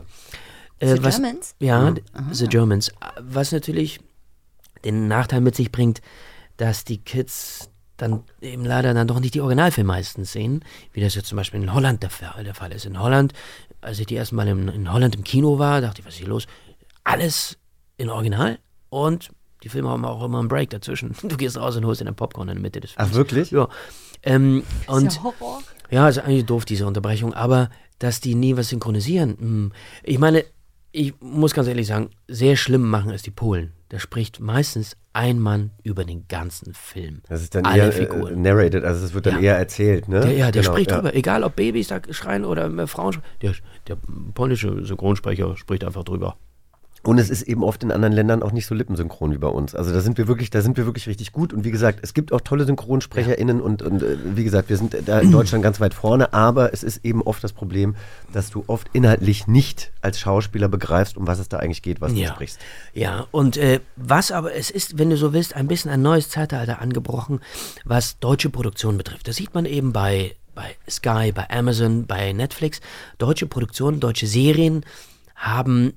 Speaker 4: Ja, ja.
Speaker 7: Äh,
Speaker 3: The
Speaker 7: was,
Speaker 3: Germans?
Speaker 7: Ja, The Germans. Was natürlich den Nachteil mit sich bringt, dass die Kids dann eben leider dann doch nicht die Originalfilme meistens sehen, wie das jetzt zum Beispiel in Holland der, Fall- der Fall ist. In Holland, als ich die erste Mal in, in Holland im Kino war, dachte ich, was ist hier los? Alles in Original und die Filme haben auch immer einen Break dazwischen. [LAUGHS] Du gehst raus und holst in den Popcorn in der Mitte des Films.
Speaker 4: Ach, wirklich?
Speaker 7: Ja. Ähm, und
Speaker 3: ist ja Horror.
Speaker 7: ja, ist eigentlich doof, diese Unterbrechung, aber dass die nie was synchronisieren. hm. Ich meine, ich muss ganz ehrlich sagen, sehr schlimm machen es die Polen. Da spricht meistens ein Mann über den ganzen Film.
Speaker 4: Das ist dann
Speaker 7: Alle
Speaker 4: eher äh,
Speaker 7: Figuren.
Speaker 4: narrated, also es wird dann
Speaker 7: Ja.
Speaker 4: eher erzählt, ne?
Speaker 7: Der, ja, der
Speaker 4: Genau,
Speaker 7: spricht
Speaker 4: ja.
Speaker 7: drüber. Egal ob Babys da schreien oder äh, Frauen schreien. Der, der polnische Synchronsprecher spricht einfach drüber.
Speaker 4: Und es ist eben oft in anderen Ländern auch nicht so lippensynchron wie bei uns. Also da sind wir wirklich, da sind wir wirklich richtig gut. Und wie gesagt, es gibt auch tolle SynchronsprecherInnen und, und äh, wie gesagt, wir sind da in Deutschland ganz weit vorne, aber es ist eben oft das Problem, dass du oft inhaltlich nicht als Schauspieler begreifst, um was es da eigentlich geht, was du
Speaker 7: Ja.
Speaker 4: sprichst.
Speaker 7: Ja, und äh, was aber, es ist, wenn du so willst, ein bisschen ein neues Zeitalter angebrochen, was deutsche Produktion betrifft. Das sieht man eben bei, bei Sky, bei Amazon, bei Netflix. Deutsche Produktionen, deutsche Serien haben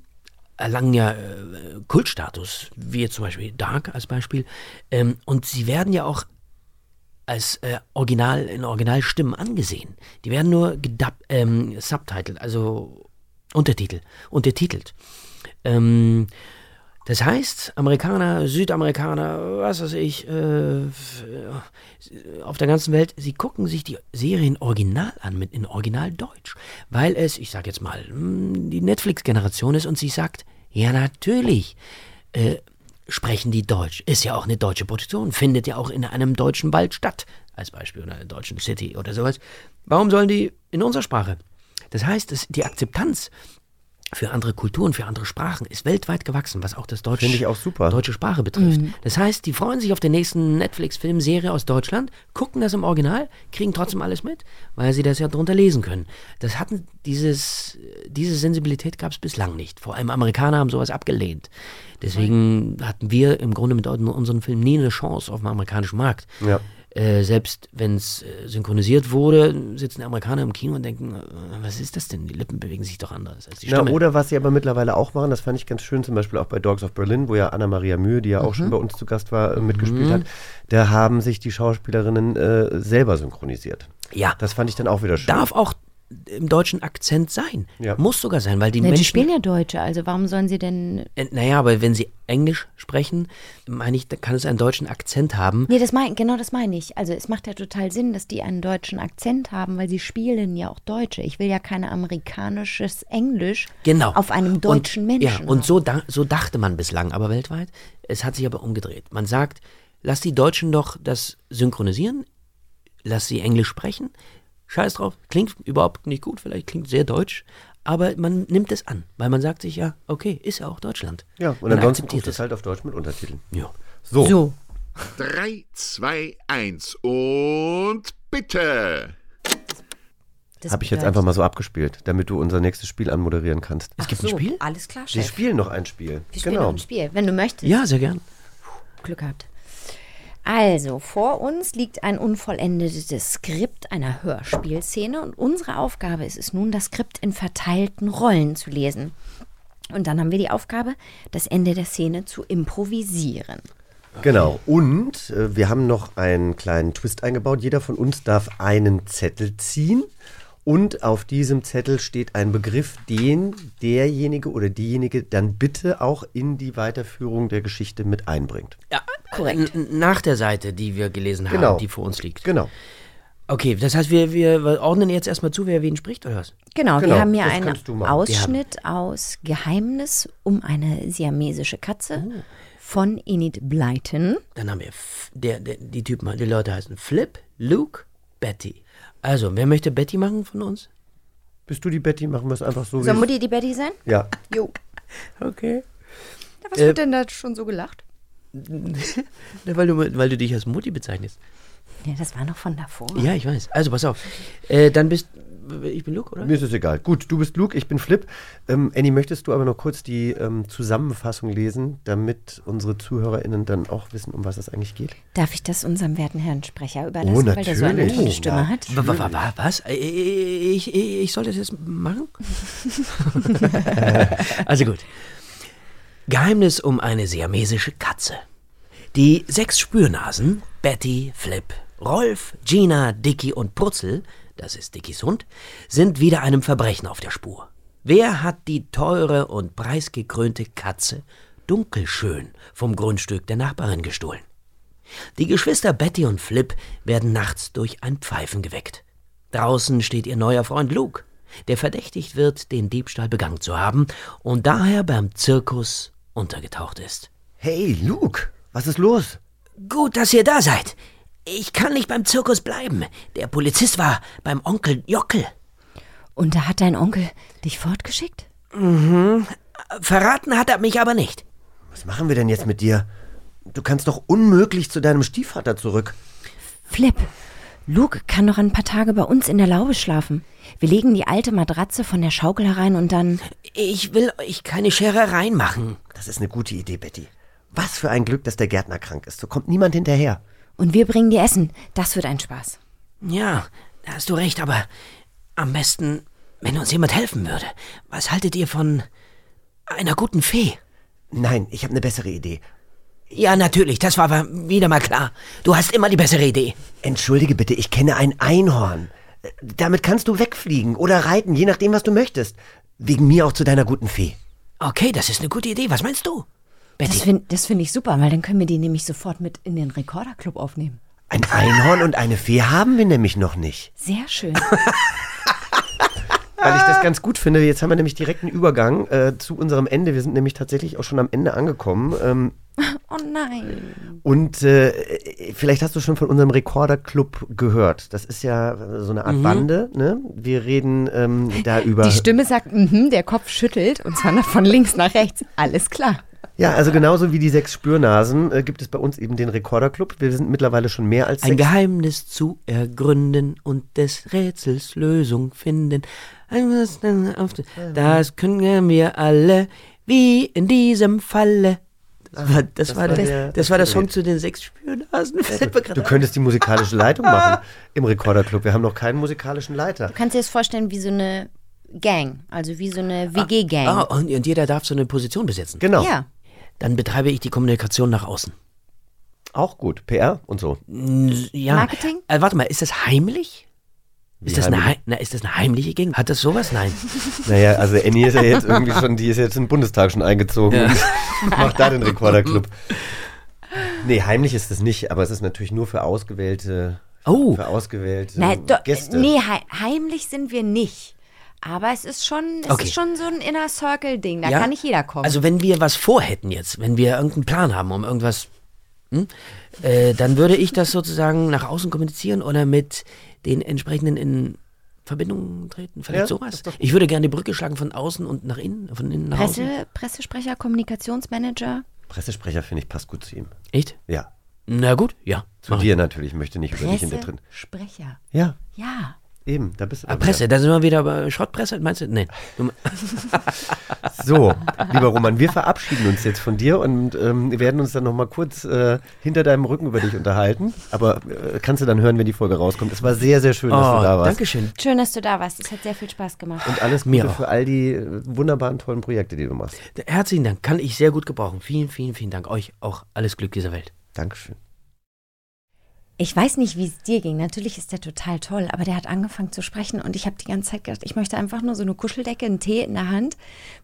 Speaker 7: erlangen ja äh, Kultstatus, wie jetzt zum Beispiel Dark als Beispiel. Ähm, und sie werden ja auch als äh, Original, in Originalstimmen angesehen. Die werden nur gedub, ähm, subtitled, also Untertitel, untertitelt. Ähm, das heißt, Amerikaner, Südamerikaner, was weiß ich, äh, auf der ganzen Welt, sie gucken sich die Serien original an, mit in Originaldeutsch, weil es, ich sag jetzt mal, hm, die Netflix-Generation ist und sie sagt, ja natürlich, äh, sprechen die Deutsch. Ist ja auch eine deutsche Produktion, findet ja auch in einem deutschen Wald statt, als Beispiel, oder einer deutschen City oder sowas. Warum sollen die in unserer Sprache? Das heißt, es, die Akzeptanz für andere Kulturen, für andere Sprachen, ist weltweit gewachsen, was auch das Deutsch,
Speaker 4: auch super.
Speaker 7: deutsche Sprache betrifft. Das heißt, die freuen sich auf den nächsten Netflix-Film, Serie aus Deutschland, gucken das im Original, kriegen trotzdem alles mit, weil sie das ja drunter lesen können. Das hatten dieses, diese Sensibilität gab es bislang nicht. Vor allem Amerikaner haben sowas abgelehnt. Deswegen hatten wir im Grunde mit unserem Film nie eine Chance auf dem amerikanischen Markt.
Speaker 4: Ja.
Speaker 7: Äh, selbst wenn es äh, synchronisiert wurde, sitzen Amerikaner im Kino und denken, äh, was ist das denn? Die Lippen bewegen sich doch anders als die
Speaker 4: Na,
Speaker 7: Stimme.
Speaker 4: oder was sie aber mittlerweile auch machen, das fand ich ganz schön, zum Beispiel auch bei Dogs of Berlin, wo ja Anna-Maria Mühe, die ja auch schon bei uns zu Gast war, äh, mitgespielt hat, da haben sich die Schauspielerinnen äh, selber synchronisiert.
Speaker 7: ja,
Speaker 4: Das fand ich dann auch wieder schön.
Speaker 7: darf auch im deutschen Akzent sein.
Speaker 4: Ja.
Speaker 7: Muss sogar sein, weil die
Speaker 3: Ne,
Speaker 7: Menschen...
Speaker 3: die spielen ja Deutsche, also warum sollen sie denn.
Speaker 7: Äh, naja, aber wenn sie Englisch sprechen, meine ich, da kann es einen deutschen Akzent haben.
Speaker 3: Nee, das mein, genau das meine ich. Also es macht ja total Sinn, dass die einen deutschen Akzent haben, weil sie spielen ja auch Deutsche. Ich will ja kein amerikanisches Englisch
Speaker 7: Genau.
Speaker 3: auf einem deutschen
Speaker 7: und,
Speaker 3: Menschen.
Speaker 7: Ja, und so, da, so dachte man bislang, aber weltweit. Es hat sich aber umgedreht. Man sagt, lass die Deutschen doch das synchronisieren, lass sie Englisch sprechen. Scheiß drauf, klingt überhaupt nicht gut, vielleicht klingt sehr deutsch, aber man nimmt es an, weil man sagt sich ja, okay, ist ja auch Deutschland.
Speaker 4: ja, und
Speaker 7: Man
Speaker 4: ansonsten
Speaker 7: akzeptiert
Speaker 4: guckt es halt auf Deutsch mit Untertiteln.
Speaker 7: Ja.
Speaker 4: So.
Speaker 3: So.
Speaker 1: 3, 2, 1 und bitte.
Speaker 3: Das
Speaker 4: Habe ich jetzt einfach mal so abgespielt, damit du unser nächstes Spiel anmoderieren kannst.
Speaker 7: Es gibt
Speaker 3: so,
Speaker 7: ein Spiel?
Speaker 3: Alles klar,
Speaker 4: Wir
Speaker 3: Chef.
Speaker 4: spielen noch ein Spiel.
Speaker 3: Wir spielen
Speaker 4: genau.
Speaker 3: noch ein Spiel, wenn du möchtest.
Speaker 7: Ja, sehr gern.
Speaker 3: Glück gehabt. Also, vor uns liegt ein unvollendetes Skript einer Hörspielszene und unsere Aufgabe ist es nun, das Skript in verteilten Rollen zu lesen. Und dann haben wir die Aufgabe, das Ende der Szene zu improvisieren.
Speaker 4: Genau. Und äh, wir haben noch einen kleinen Twist eingebaut. Jeder von uns darf einen Zettel ziehen. Und auf diesem Zettel steht ein Begriff, den derjenige oder diejenige dann bitte auch in die Weiterführung der Geschichte mit einbringt.
Speaker 7: Ja,
Speaker 3: Korrekt.
Speaker 7: n- Nach der Seite, die wir gelesen haben,
Speaker 4: Genau.
Speaker 7: die vor uns liegt.
Speaker 4: Genau.
Speaker 7: Okay, das heißt, wir, wir ordnen jetzt erstmal zu, wer wen spricht, oder was?
Speaker 3: Genau,
Speaker 4: Genau,
Speaker 3: wir haben hier einen. Ausschnitt aus Geheimnis um eine siamesische Katze
Speaker 4: Oh.
Speaker 3: von Enid Blyton.
Speaker 7: Dann haben wir F der, der, die Typen, die Leute heißen Flip, Luke, Betty. Also, wer möchte Betty machen von uns?
Speaker 4: Bist du die Betty? Machen wir es einfach so
Speaker 3: Soll. Mutti die Betty sein?
Speaker 4: Ja.
Speaker 3: Jo.
Speaker 7: Okay.
Speaker 3: Was
Speaker 7: Äh,
Speaker 3: wird denn da schon so gelacht? [LAUGHS]
Speaker 7: weil, du, weil du dich als Mutti bezeichnest.
Speaker 3: Ja, das war noch von davor.
Speaker 7: Ja, ich weiß. Also, pass auf. Äh, dann bist ich bin Luke, oder?
Speaker 4: Mir ist es egal. Gut, du bist Luke, ich bin Flip. Ähm, Annie, möchtest du aber noch kurz die ähm, Zusammenfassung lesen, damit unsere ZuhörerInnen dann auch wissen, um was es eigentlich geht?
Speaker 3: Darf ich das unserem werten Herrn Sprecher überlassen,
Speaker 4: Oh,
Speaker 3: weil der so eine tolle Stimme hat?
Speaker 7: Wa- wa- wa- wa- Was? Äh, Ich, ich, ich soll das jetzt machen? [LAUGHS] also gut. Geheimnis um eine siamesische Katze. Die sechs Spürnasen, Betty, Flip, Rolf, Gina, Dicky und Putzel, das ist Dickys Hund, sind wieder einem Verbrechen auf der Spur. Wer hat die teure und preisgekrönte Katze dunkelschön vom Grundstück der Nachbarin gestohlen? Die Geschwister Betty und Flip werden nachts durch ein Pfeifen geweckt. Draußen steht ihr neuer Freund Luke, der verdächtigt wird, den Diebstahl begangen zu haben und daher beim Zirkus untergetaucht ist.
Speaker 4: Hey, Luke, was ist los?
Speaker 7: Gut, dass ihr da seid. Ich kann nicht beim Zirkus bleiben. Der Polizist war beim Onkel Jockel.
Speaker 3: Und da hat dein Onkel dich fortgeschickt?
Speaker 7: Verraten hat er mich aber nicht.
Speaker 4: Was machen wir denn jetzt mit dir? Du kannst doch unmöglich zu deinem Stiefvater zurück.
Speaker 3: Flip, Luke kann noch ein paar Tage bei uns in der Laube schlafen. Wir legen die alte Matratze von der Schaukel herein und dann.
Speaker 7: Ich will euch keine Scherereien machen.
Speaker 4: Das ist eine gute Idee, Betty. Was für ein Glück, dass der Gärtner krank ist. So kommt niemand hinterher.
Speaker 3: Und wir bringen dir Essen. Das wird ein Spaß.
Speaker 7: Ja, da hast du recht, aber am besten, wenn uns jemand helfen würde. Was haltet ihr von einer guten Fee?
Speaker 4: Nein, ich habe eine bessere Idee.
Speaker 7: Ja, natürlich, das war wieder mal klar. Du hast immer die bessere Idee.
Speaker 4: Entschuldige bitte, ich kenne ein Einhorn. Äh, Damit kannst du wegfliegen oder reiten, je nachdem, was du möchtest. Wegen mir auch zu deiner guten Fee.
Speaker 7: Okay, das ist eine gute Idee. Was meinst du?
Speaker 3: Das
Speaker 7: Betty,
Speaker 3: finde find ich super, weil dann können wir die nämlich sofort mit in den Rekorderclub aufnehmen.
Speaker 4: Ein Einhorn und eine Fee haben wir nämlich noch nicht.
Speaker 3: Sehr schön. [LAUGHS]
Speaker 4: Weil ich das ganz gut finde. Jetzt haben wir nämlich direkt einen Übergang äh, zu unserem Ende. Wir sind nämlich tatsächlich auch schon am Ende angekommen. Ähm, [LAUGHS]
Speaker 3: Oh nein.
Speaker 4: Und äh, vielleicht hast du schon von unserem Rekorderclub gehört. Das ist ja so eine Art Bande. Ne? Wir reden ähm, da über.
Speaker 3: Die Stimme sagt, mhm, der Kopf schüttelt und zwar von links nach rechts. Alles klar.
Speaker 4: Ja, also genauso wie die sechs Spürnasen äh, gibt es bei uns eben den Rekorderclub. Wir sind mittlerweile schon mehr als
Speaker 7: Ein
Speaker 4: sechs.
Speaker 7: Geheimnis zu ergründen und des Rätsels Lösung finden. Das können wir alle, wie in diesem Falle. Das war, das war, der,
Speaker 4: der-
Speaker 7: das war der
Speaker 4: das
Speaker 7: Song zu den sechs Spürnasen.
Speaker 4: Du könntest die musikalische Leitung machen [LAUGHS] im Rekorderclub. Wir haben noch keinen musikalischen Leiter.
Speaker 3: Du kannst dir das vorstellen wie so eine Gang, also wie so eine WG-Gang.
Speaker 7: Ah, und, und jeder darf so eine Position besetzen.
Speaker 4: Genau.
Speaker 3: Ja.
Speaker 7: Dann betreibe ich die Kommunikation nach außen.
Speaker 4: Auch gut. PR und so.
Speaker 7: Ja.
Speaker 3: Marketing?
Speaker 7: Äh, warte mal, ist das heimlich?
Speaker 4: Wie
Speaker 7: Ist das, eine,
Speaker 4: heimlich?
Speaker 7: na, ist das eine heimliche Gegend? Hat das sowas? Nein. [LAUGHS]
Speaker 4: Naja, also Annie ist ja jetzt irgendwie schon, die ist jetzt im Bundestag schon eingezogen und [LAUGHS] macht da den Rekorderclub. Nee, heimlich ist es nicht, aber es ist natürlich nur für ausgewählte,
Speaker 7: Oh.
Speaker 4: für ausgewählte
Speaker 3: do,
Speaker 4: Gäste.
Speaker 3: nee, hei heimlich sind wir nicht. Aber es ist schon, es
Speaker 7: Okay.
Speaker 3: ist schon so ein Inner Circle-Ding. Da
Speaker 7: Ja?
Speaker 3: kann nicht jeder kommen.
Speaker 7: Also wenn wir was vorhätten jetzt, wenn wir irgendeinen Plan haben, um irgendwas, hm, äh, dann würde ich das sozusagen nach außen kommunizieren oder mit den entsprechenden in Verbindung treten, vielleicht
Speaker 4: Ja,
Speaker 7: sowas. Ich würde gerne die Brücke schlagen von außen und nach innen, von innen nach außen.
Speaker 3: Presse, Pressesprecher, Kommunikationsmanager.
Speaker 4: Pressesprecher finde ich passt gut zu ihm.
Speaker 7: Echt?
Speaker 4: Ja.
Speaker 7: Na gut, ja.
Speaker 4: Zu dir
Speaker 7: ich.
Speaker 4: natürlich, möchte nicht über dich in der drin.
Speaker 3: Pressesprecher.
Speaker 4: Ja,
Speaker 3: Ja.
Speaker 4: Eben, da bist du.
Speaker 7: Ah, Presse, da sind wir wieder bei Schrottpresse, meinst du? Nee. [LAUGHS] [LAUGHS]
Speaker 4: So, lieber Roman, wir verabschieden uns jetzt von dir und ähm, wir werden uns dann nochmal kurz äh, hinter deinem Rücken über dich unterhalten. Aber äh, kannst du dann hören, wenn die Folge rauskommt. Es war sehr, sehr schön, dass du
Speaker 7: Oh,
Speaker 4: da warst.
Speaker 7: Dankeschön.
Speaker 3: Schön, dass du da warst. Es hat sehr viel Spaß gemacht.
Speaker 4: Und alles
Speaker 7: Mir
Speaker 4: Gute
Speaker 7: auch.
Speaker 4: für all die äh, wunderbaren, tollen Projekte, die du machst.
Speaker 7: Herzlichen Dank, kann ich sehr gut gebrauchen. Vielen, vielen, vielen Dank. Euch auch alles Glück dieser Welt.
Speaker 4: Dankeschön.
Speaker 3: Ich weiß nicht, wie es dir ging. Natürlich ist der total toll, aber der hat angefangen zu sprechen und ich habe die ganze Zeit gedacht, ich möchte einfach nur so eine Kuscheldecke, einen Tee in der Hand,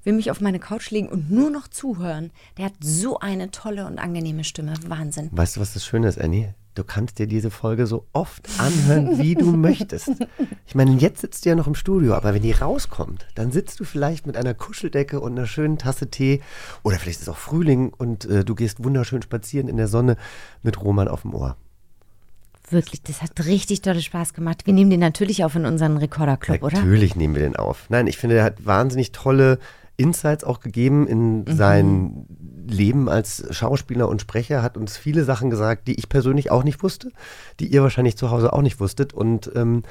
Speaker 3: will mich auf meine Couch legen und nur noch zuhören. Der hat so eine tolle und angenehme Stimme. Wahnsinn.
Speaker 4: Weißt du, was das Schöne ist, Annie? Du kannst dir diese Folge so oft anhören, wie du [LAUGHS] möchtest. Ich meine, jetzt sitzt du ja noch im Studio, aber wenn die rauskommt, dann sitzt du vielleicht mit einer Kuscheldecke und einer schönen Tasse Tee oder vielleicht ist es auch Frühling und äh, du gehst wunderschön spazieren in der Sonne mit Roman auf dem Ohr.
Speaker 3: Wirklich, das hat richtig tolle Spaß gemacht. Wir nehmen den natürlich auf in unseren Rekorderclub, oder?
Speaker 4: Natürlich nehmen wir den auf. Nein, ich finde, er hat wahnsinnig tolle Insights auch gegeben in sein Leben als Schauspieler und Sprecher, hat uns viele Sachen gesagt, die ich persönlich auch nicht wusste, die ihr wahrscheinlich zu Hause auch nicht wusstet. Und ähm,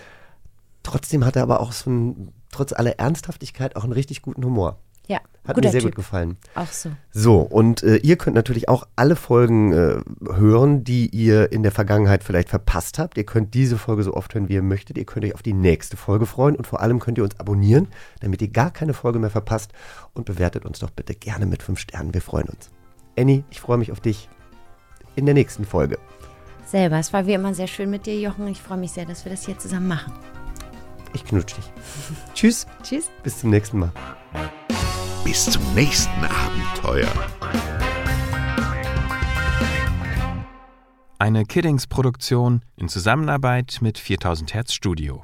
Speaker 4: trotzdem hat er aber auch so ein, trotz aller Ernsthaftigkeit auch einen richtig guten Humor.
Speaker 3: Ja,
Speaker 4: Hat mir sehr
Speaker 3: Typ.
Speaker 4: gut gefallen.
Speaker 3: Auch so.
Speaker 4: So, und äh, ihr könnt natürlich auch alle Folgen äh, hören, die ihr in der Vergangenheit vielleicht verpasst habt. Ihr könnt diese Folge so oft hören, wie ihr möchtet. Ihr könnt euch auf die nächste Folge freuen und vor allem könnt ihr uns abonnieren, damit ihr gar keine Folge mehr verpasst. Und bewertet uns doch bitte gerne mit fünf Sternen. Wir freuen uns. Annie, ich freue mich auf dich in der nächsten Folge.
Speaker 3: Selber. Es war wie immer sehr schön mit dir, Jochen. Ich freue mich sehr, dass wir das hier zusammen machen.
Speaker 4: Ich knutsch dich. [LAUGHS] Tschüss.
Speaker 3: Tschüss.
Speaker 4: Bis zum nächsten Mal.
Speaker 1: Bis zum nächsten Abenteuer.
Speaker 9: Eine Kiddings-Produktion in Zusammenarbeit mit 4000 Hertz Studio.